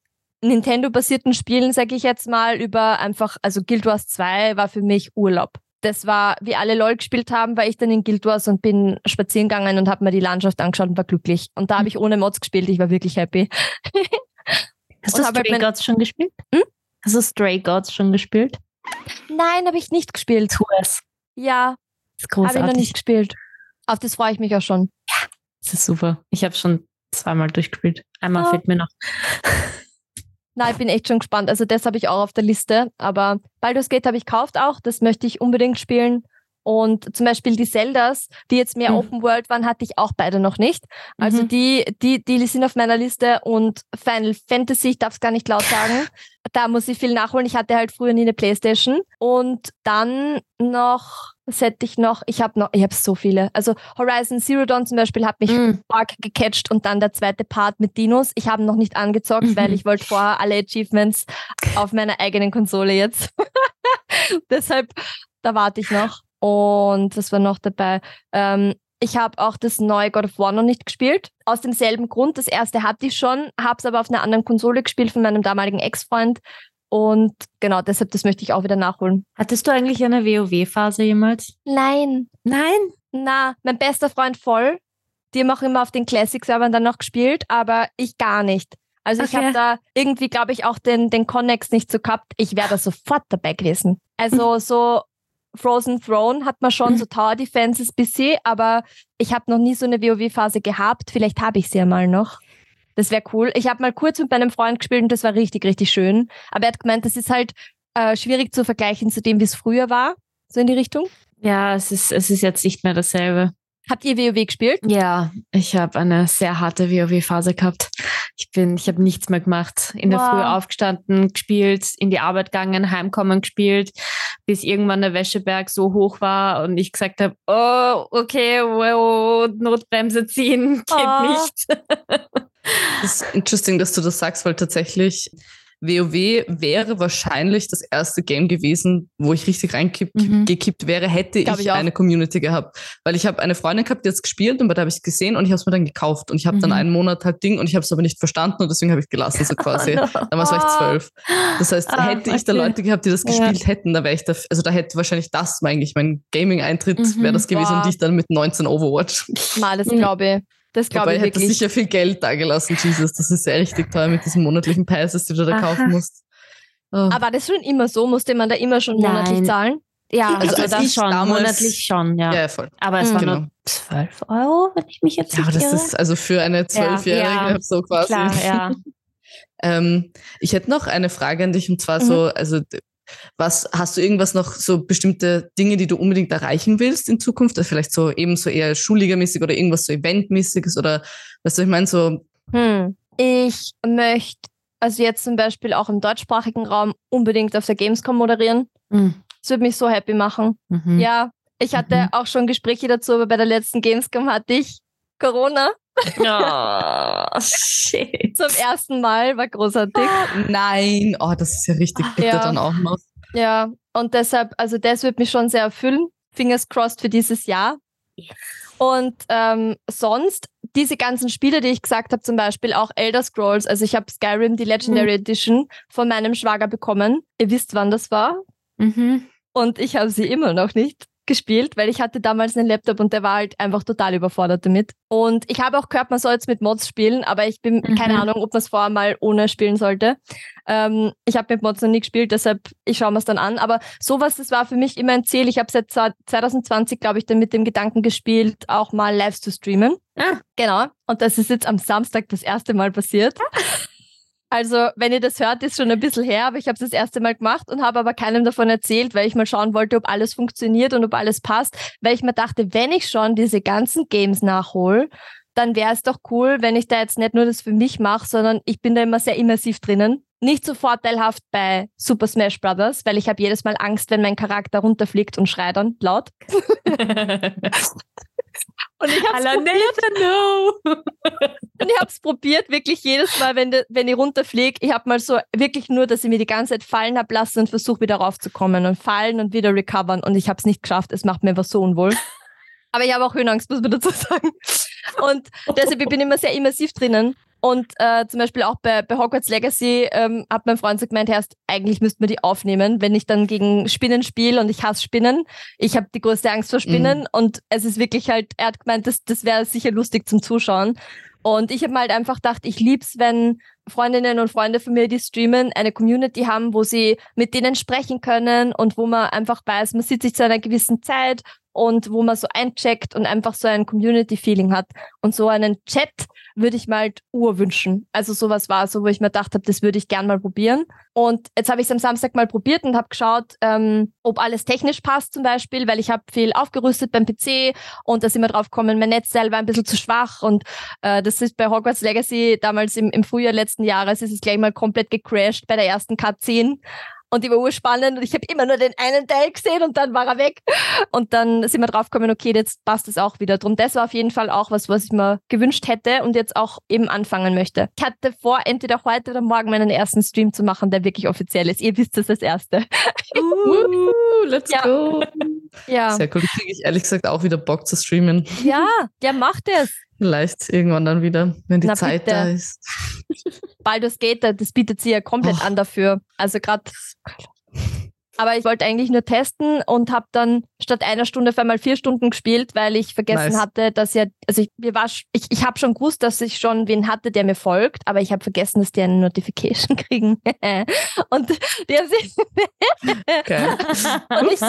Speaker 3: Nintendo-basierten Spielen, sage ich jetzt mal, über einfach, also Guild Wars 2 war für mich Urlaub. Das war, wie alle LOL gespielt haben, war ich dann in Guild Wars und bin spazieren gegangen und habe mir die Landschaft angeschaut und war glücklich. Und da habe ich ohne Mods gespielt, ich war wirklich happy.
Speaker 1: Hast du halt Stray halt Gods schon gespielt? Hm? Hast du Stray Gods schon gespielt?
Speaker 3: Nein, habe ich nicht gespielt.
Speaker 1: Tu es.
Speaker 3: Ja, habe ich noch nicht gespielt. Auf das freue ich mich auch schon.
Speaker 1: Ja, das ist super. Ich habe schon zweimal durchgespielt. Einmal oh. fehlt mir noch.
Speaker 3: Na, ich bin echt schon gespannt. Also das habe ich auch auf der Liste. Aber Baldur's Gate habe ich gekauft auch. Das möchte ich unbedingt spielen. Und zum Beispiel die Zeldas, die jetzt mehr mhm. Open World waren, hatte ich auch beide noch nicht. Also mhm. die, die, die sind auf meiner Liste und Final Fantasy, ich darf es gar nicht laut sagen, da muss ich viel nachholen. Ich hatte halt früher nie eine Playstation. Und dann noch, was hätte ich noch? Ich habe noch, ich habe so viele. Also Horizon Zero Dawn zum Beispiel hat mich mm. arg gecatcht und dann der zweite Part mit Dinos. Ich habe noch nicht angezockt, mhm. weil ich wollte vorher alle Achievements auf meiner eigenen Konsole jetzt. Deshalb, da warte ich noch. Und was war noch dabei? Ähm, ich habe auch das neue God of War noch nicht gespielt. Aus demselben Grund. Das erste hatte ich schon, habe es aber auf einer anderen Konsole gespielt von meinem damaligen Ex-Freund. Und genau, deshalb, das möchte ich auch wieder nachholen.
Speaker 1: Hattest du eigentlich eine WoW-Phase jemals?
Speaker 3: Nein.
Speaker 1: Nein?
Speaker 3: Na, mein bester Freund voll. Die haben auch immer auf den Classic-Servern dann noch gespielt, aber ich gar nicht. Also okay. ich habe da irgendwie, glaube ich, auch den, den Connex nicht so gehabt. Ich wäre da sofort dabei gewesen. Also so Frozen Throne hat man schon so Tower Defenses bisschen, aber ich habe noch nie so eine WoW-Phase gehabt. Vielleicht habe ich sie ja mal noch. Das wäre cool. Ich habe mal kurz mit meinem Freund gespielt und das war richtig, richtig schön. Aber er hat gemeint, das ist halt äh, schwierig zu vergleichen zu dem, wie es früher war. So in die Richtung.
Speaker 1: Ja, es ist, es ist jetzt nicht mehr dasselbe.
Speaker 3: Habt ihr WoW gespielt?
Speaker 1: Ja, ich habe eine sehr harte WoW-Phase gehabt. Ich bin, ich habe nichts mehr gemacht. In wow. der Früh aufgestanden, gespielt, in die Arbeit gegangen, heimkommen, gespielt, bis irgendwann der Wäscheberg so hoch war und ich gesagt habe, oh, okay, wow, Notbremse ziehen, geht oh. nicht.
Speaker 2: Das ist interesting, dass du das sagst, weil tatsächlich WoW wäre wahrscheinlich das erste Game gewesen, wo ich richtig reingekippt mhm. wäre, hätte ich, ich eine Community gehabt. Weil ich habe eine Freundin gehabt, die jetzt gespielt und bei der habe ich es gesehen und ich habe es mir dann gekauft und ich habe mhm. dann einen Monat halt Ding und ich habe es aber nicht verstanden und deswegen habe ich gelassen, so quasi. Damals war ich zwölf. Das heißt, ah, hätte okay. ich da Leute gehabt, die das gespielt ja. hätten, da wäre ich da, also da hätte wahrscheinlich das eigentlich mein Gaming-Eintritt mhm. wäre das gewesen wow. und ich dann mit 19 Overwatch.
Speaker 3: Mal, das glaube ich. Das glaube ich
Speaker 2: hätte
Speaker 3: wirklich.
Speaker 2: sicher viel Geld da gelassen, Jesus. Das ist ja richtig teuer mit diesen monatlichen Passes, die du da Aha. kaufen musst.
Speaker 3: Oh. Aber das ist schon immer so? Musste man da immer schon Nein. monatlich zahlen?
Speaker 1: Ja, also, also das schon, damals, monatlich schon, ja.
Speaker 2: ja voll.
Speaker 1: Aber es mhm. waren genau. nur 12 Euro, wenn ich mich jetzt
Speaker 2: Ja, aber das ist also für eine Zwölfjährige ja, so quasi.
Speaker 1: Klar, ja.
Speaker 2: ähm, ich hätte noch eine Frage an dich und zwar mhm. so, also was hast du irgendwas noch so bestimmte Dinge, die du unbedingt erreichen willst in Zukunft? Also vielleicht so eben so eher Schulligermäßig oder irgendwas so Eventmäßiges oder weißt du, ich meine so.
Speaker 3: Hm. Ich möchte also jetzt zum Beispiel auch im deutschsprachigen Raum unbedingt auf der Gamescom moderieren. Mhm. Das würde mich so happy machen. Mhm. Ja, ich hatte mhm. auch schon Gespräche dazu, aber bei der letzten Gamescom hatte ich Corona.
Speaker 1: Oh, shit.
Speaker 3: Zum ersten Mal war großartig.
Speaker 2: Nein, oh, das ist ja richtig bitter ja. dann auch noch.
Speaker 3: Ja, und deshalb, also das wird mich schon sehr erfüllen. Fingers crossed für dieses Jahr. Und ähm, sonst, diese ganzen Spiele, die ich gesagt habe, zum Beispiel auch Elder Scrolls, also ich habe Skyrim, die Legendary mhm. Edition, von meinem Schwager bekommen. Ihr wisst, wann das war. Mhm. Und ich habe sie immer noch nicht gespielt, weil ich hatte damals einen Laptop und der war halt einfach total überfordert damit. Und ich habe auch gehört, man soll jetzt mit Mods spielen, aber ich bin mhm. keine Ahnung, ob man es vorher mal ohne spielen sollte. Ähm, ich habe mit Mods noch nie gespielt, deshalb ich schaue mir es dann an. Aber sowas, das war für mich immer ein Ziel. Ich habe seit 2020, glaube ich, dann mit dem Gedanken gespielt, auch mal live zu streamen. Ah. Genau. Und das ist jetzt am Samstag das erste Mal passiert. Also, wenn ihr das hört, ist schon ein bisschen her, aber ich habe es das erste Mal gemacht und habe aber keinem davon erzählt, weil ich mal schauen wollte, ob alles funktioniert und ob alles passt, weil ich mir dachte, wenn ich schon diese ganzen Games nachhole, dann wäre es doch cool, wenn ich da jetzt nicht nur das für mich mache, sondern ich bin da immer sehr immersiv drinnen. Nicht so vorteilhaft bei Super Smash Brothers, weil ich habe jedes Mal Angst, wenn mein Charakter runterfliegt und schreit dann laut. Und ich habe es probiert. und ich habe es probiert, wirklich jedes Mal, wenn, de, wenn ich runterfliege. Ich habe mal so wirklich nur, dass ich mir die ganze Zeit fallen habe lassen und versuche wieder raufzukommen und fallen und wieder recovern. Und ich habe es nicht geschafft. Es macht mir einfach so unwohl. Aber ich habe auch Höhenangst, muss man dazu sagen. Und deshalb ich bin ich immer sehr immersiv drinnen. Und äh, zum Beispiel auch bei, bei Hogwarts Legacy ähm, hat mein Freund so gemeint, erst eigentlich müsste man die aufnehmen, wenn ich dann gegen Spinnen spiele und ich hasse Spinnen. Ich habe die größte Angst vor Spinnen mhm. und es ist wirklich halt, er hat gemeint, das, das wäre sicher lustig zum Zuschauen. Und ich habe mal halt einfach gedacht, ich lieb's, wenn Freundinnen und Freunde von mir, die streamen, eine Community haben, wo sie mit denen sprechen können und wo man einfach weiß, man sieht sich zu einer gewissen Zeit und wo man so eincheckt und einfach so ein Community-Feeling hat. Und so einen Chat würde ich mal halt urwünschen. Also sowas war so, wo ich mir gedacht habe, das würde ich gern mal probieren. Und jetzt habe ich es am Samstag mal probiert und habe geschaut, ähm, ob alles technisch passt zum Beispiel, weil ich habe viel aufgerüstet beim PC und da sind wir drauf gekommen, mein Netz selber ein bisschen zu schwach und äh, das ist bei Hogwarts Legacy damals im, im Frühjahr letzten Jahres ist es gleich mal komplett gecrashed bei der ersten Cutscene und die war urspannend und ich habe immer nur den einen Teil gesehen und dann war er weg. Und dann sind wir drauf gekommen, okay, jetzt passt es auch wieder drum. Das war auf jeden Fall auch was, was ich mir gewünscht hätte und jetzt auch eben anfangen möchte. Ich hatte vor, entweder heute oder morgen meinen ersten Stream zu machen, der wirklich offiziell ist. Ihr wisst es als Erste.
Speaker 2: Uh, let's ja. go. Ja. Sehr cool. Ich kriege ich ehrlich gesagt auch wieder Bock zu streamen.
Speaker 3: Ja, der macht es.
Speaker 2: Vielleicht irgendwann dann wieder, wenn die Na, Zeit bitte. da ist.
Speaker 3: Baldur's Gate, das bietet sie ja komplett oh. an dafür. Also gerade aber ich wollte eigentlich nur testen und habe dann statt einer Stunde auf einmal vier Stunden gespielt, weil ich vergessen nice. hatte, dass ja, also ich, mir war, ich, ich habe schon gewusst, dass ich schon wen hatte, der mir folgt, aber ich habe vergessen, dass die eine Notification kriegen. und die haben sich. okay. und ich,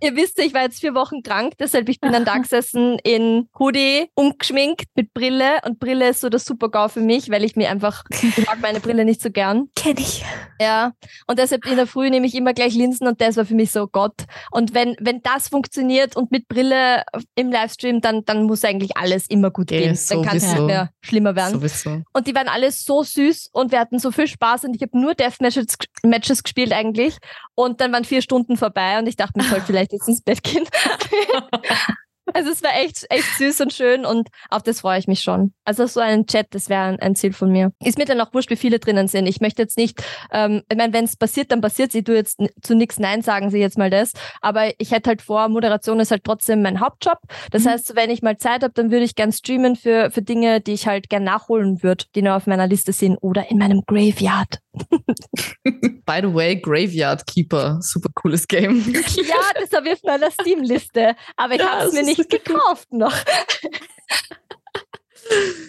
Speaker 3: ihr wisst, ich war jetzt vier Wochen krank, deshalb ich bin dann da gesessen in Hoodie, umgeschminkt mit Brille und Brille ist so das Super-GAU für mich, weil ich mir einfach, ich mag meine Brille nicht so gern.
Speaker 1: Kenn ich.
Speaker 3: Ja. Und deshalb in der Früh nehme ich immer gleich Linsen und das war für mich so Gott. Und wenn, wenn das funktioniert und mit Brille im Livestream, dann, dann muss eigentlich alles immer gut ja, gehen. Dann kann es nicht mehr schlimmer werden. Sowieso. Und die waren alle so süß und wir hatten so viel Spaß und ich habe nur Deathmatches Matches gespielt eigentlich. Und dann waren vier Stunden vorbei und ich dachte, ich sollte vielleicht jetzt ins Bett gehen. Also es war echt, echt süß und schön und auf das freue ich mich schon. Also so ein Chat, das wäre ein, ein, Ziel von mir. Ist mir dann auch wurscht, wie viele drinnen sind. Ich möchte jetzt nicht, ähm, ich meine, wenn es passiert, dann passiert. Ich tue jetzt zu nichts Nein sagen, Sie jetzt mal das. Aber ich hätte halt vor, Moderation ist halt trotzdem mein Hauptjob. Das mhm. heißt, wenn ich mal Zeit habe, dann würde ich gern streamen für, für Dinge, die ich halt gern nachholen würde, die noch auf meiner Liste sind oder in meinem Graveyard.
Speaker 2: By the way, Graveyard Keeper, super cooles Game.
Speaker 3: ja, das habe ich auf meiner Steam-Liste, aber ich ja, habe es mir nicht gekauft noch.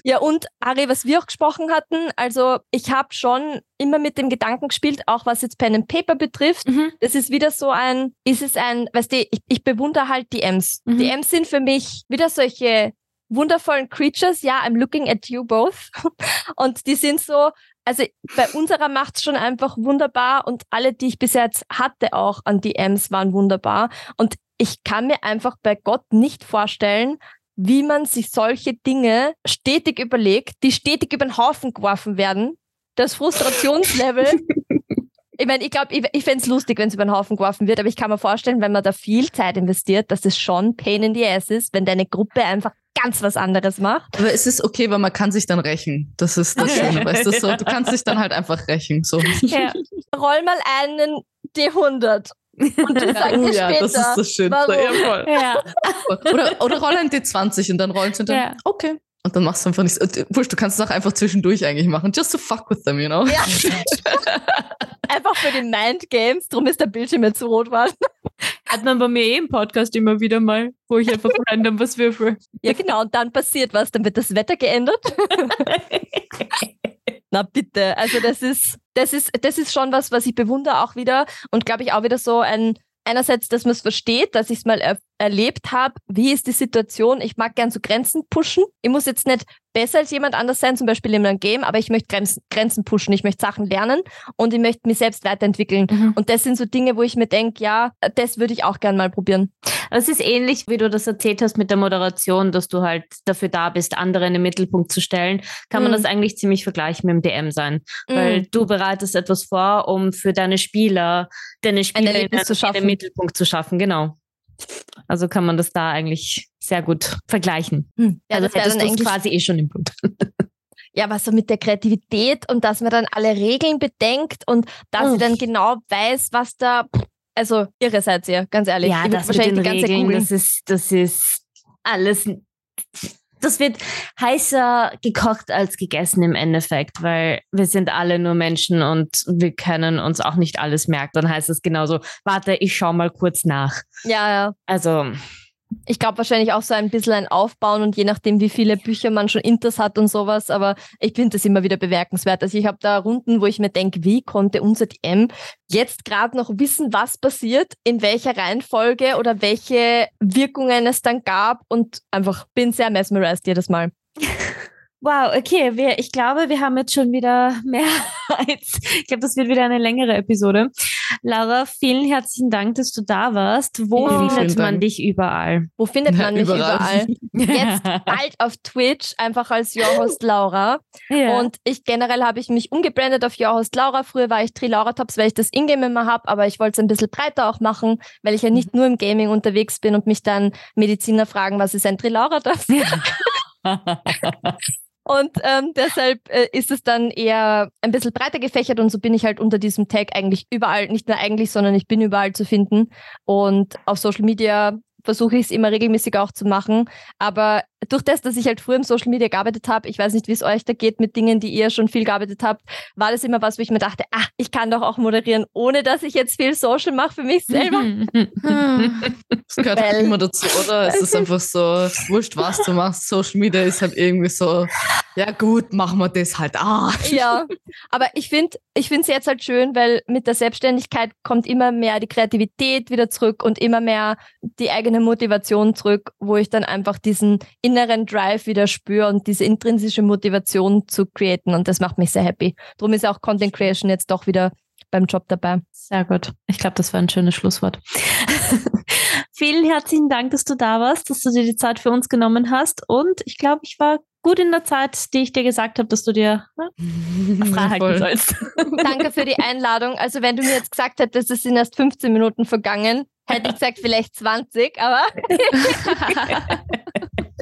Speaker 3: Ja, und Ari, was wir auch gesprochen hatten, also ich habe schon immer mit dem Gedanken gespielt, auch was jetzt Pen and Paper betrifft. Mhm. Das ist wieder so ein, ist es ein, weißt du, ich, ich bewundere halt die M's. Mhm. Die M's sind für mich wieder solche wundervollen Creatures. Ja, I'm looking at you both. Und die sind so, also bei unserer macht es schon einfach wunderbar und alle, die ich bis jetzt hatte auch an DMs, waren wunderbar. Und ich kann mir einfach bei Gott nicht vorstellen, wie man sich solche Dinge stetig überlegt, die stetig über den Haufen geworfen werden. Das Frustrationslevel. ich meine, ich glaube, ich, ich fände es lustig, wenn es über den Haufen geworfen wird, aber ich kann mir vorstellen, wenn man da viel Zeit investiert, dass es schon Pain in the Ass ist, wenn deine Gruppe einfach ganz was anderes macht.
Speaker 2: Aber es ist okay, weil man kann sich dann rächen. Das ist das Schöne, weißt du so. Du kannst dich dann halt einfach rächen. So. Ja.
Speaker 3: Roll mal einen D100. Und
Speaker 2: du sagst oh, ja, später, das ist das Schönste. Ja, ja. Oder, oder roll ein D20 und dann rollen sie dann, ja. okay. Und dann machst du einfach nichts. Wurscht, du kannst es auch einfach zwischendurch eigentlich machen. Just to fuck with them, you know? Ja.
Speaker 3: einfach für die Mind Games. Drum ist der Bildschirm jetzt so rot war.
Speaker 1: Hat man bei mir eh im Podcast immer wieder mal, wo ich einfach random was würfel.
Speaker 3: Ja, genau. Und dann passiert was. Dann wird das Wetter geändert. Na bitte. Also das ist, das ist, das ist schon was, was ich bewundere auch wieder. Und glaube ich auch wieder so ein, einerseits, dass man es versteht, dass ich es mal erlebt habe, wie ist die Situation. Ich mag gern so Grenzen pushen. Ich muss jetzt nicht besser als jemand anders sein, zum Beispiel in einem Game, aber ich möchte Grenzen, Grenzen pushen, ich möchte Sachen lernen und ich möchte mich selbst weiterentwickeln. Mhm. Und das sind so Dinge, wo ich mir denke, ja, das würde ich auch gern mal probieren.
Speaker 1: Es ist ähnlich, wie du das erzählt hast mit der Moderation, dass du halt dafür da bist, andere in den Mittelpunkt zu stellen, kann mhm. man das eigentlich ziemlich vergleichen mit dem DM sein. Mhm. Weil du bereitest etwas vor, um für deine Spieler, deine Spieler in, in den Mittelpunkt zu schaffen, genau. Also kann man das da eigentlich sehr gut vergleichen. Hm. Ja, also das hättest du quasi eh schon im Blut.
Speaker 3: ja, was so mit der Kreativität und dass man dann alle Regeln bedenkt und dass sie dann genau weiß, was da, also irre seid ihr, ganz ehrlich.
Speaker 1: Ja, das wahrscheinlich die ganze Regeln, das ist, das ist alles, das wird heißer gekocht als gegessen im Endeffekt, weil wir sind alle nur Menschen und wir können uns auch nicht alles merken. Dann heißt es genauso, warte, ich schau mal kurz nach.
Speaker 3: Ja, ja.
Speaker 1: Also
Speaker 3: ich glaube wahrscheinlich auch so ein bisschen ein Aufbauen und je nachdem, wie viele Bücher man schon Inters hat und sowas, aber ich finde das immer wieder bemerkenswert. Also ich habe da Runden, wo ich mir denke, wie konnte unser DM jetzt gerade noch wissen, was passiert, in welcher Reihenfolge oder welche Wirkungen es dann gab und einfach bin sehr mesmerized jedes Mal.
Speaker 1: Wow, okay, wir, ich glaube, wir haben jetzt schon wieder mehr als, ich glaube, das wird wieder eine längere Episode. Laura, vielen herzlichen Dank, dass du da warst. Wo ja, findet man dich überall?
Speaker 3: Wo findet man mich überall? Jetzt bald auf Twitch, einfach als Your Host Laura. Ja. Und ich generell habe ich mich umgebrandet auf Your Host Laura. Früher war ich Trilaura Tops, weil ich das Ingame immer habe, aber ich wollte es ein bisschen breiter auch machen, weil ich ja nicht mhm. nur im Gaming unterwegs bin und mich dann Mediziner fragen, was ist ein Trilaura Tops? Ja. Und ähm, deshalb äh, ist es dann eher ein bisschen breiter gefächert und so bin ich halt unter diesem Tag eigentlich überall, nicht nur eigentlich, sondern ich bin überall zu finden. Und auf Social Media versuche ich es immer regelmäßig auch zu machen. Aber durch das, dass ich halt früher im Social Media gearbeitet habe, ich weiß nicht, wie es euch da geht mit Dingen, die ihr schon viel gearbeitet habt, war das immer was, wo ich mir dachte, ah, ich kann doch auch moderieren, ohne dass ich jetzt viel Social mache für mich selber.
Speaker 2: das gehört halt immer dazu, oder? Es ist einfach so, wurscht, was du machst. Social Media ist halt irgendwie so, ja gut, machen wir das halt auch.
Speaker 3: Ja, aber ich finde ich finde es jetzt halt schön, weil mit der Selbstständigkeit kommt immer mehr die Kreativität wieder zurück und immer mehr die eigene Motivation zurück, wo ich dann einfach diesen inneren Drive wieder spüre und diese intrinsische Motivation zu createn. Und das macht mich sehr happy. Darum ist auch Content Creation jetzt doch wieder beim Job dabei.
Speaker 1: Sehr gut. Ich glaube, das war ein schönes Schlusswort. Vielen herzlichen Dank, dass du da warst, dass du dir die Zeit für uns genommen hast. Und ich glaube, ich war gut in der Zeit, die ich dir gesagt habe, dass du dir ne, frei halten sollst.
Speaker 3: Danke für die Einladung. Also wenn du mir jetzt gesagt hättest, es sind erst 15 Minuten vergangen, hätte ich gesagt, vielleicht 20, aber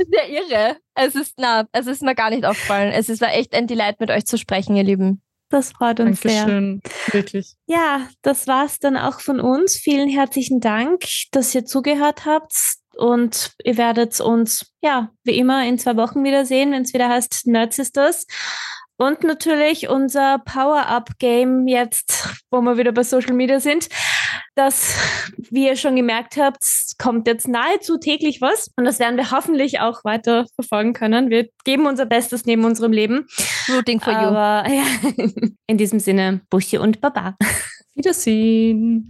Speaker 3: sehr irre. Es ist, na, es ist mir gar nicht aufgefallen. Es ist, war echt ein Delight, mit euch zu sprechen, ihr Lieben.
Speaker 1: Das freut uns
Speaker 2: Dankeschön.
Speaker 1: sehr.
Speaker 2: Wirklich.
Speaker 1: Ja, das war's dann auch von uns. Vielen herzlichen Dank, dass ihr zugehört habt. Und ihr werdet uns, ja, wie immer in zwei Wochen wiedersehen, wenn es wieder heißt Nerd Sisters. Und natürlich unser Power-Up-Game jetzt, wo wir wieder bei Social Media sind. Das, wie ihr schon gemerkt habt, kommt jetzt nahezu täglich was. Und das werden wir hoffentlich auch weiter verfolgen können. Wir geben unser Bestes neben unserem Leben.
Speaker 3: Rooting for
Speaker 1: Aber, you. Ja, in diesem Sinne, Buschi und Baba.
Speaker 2: Wiedersehen.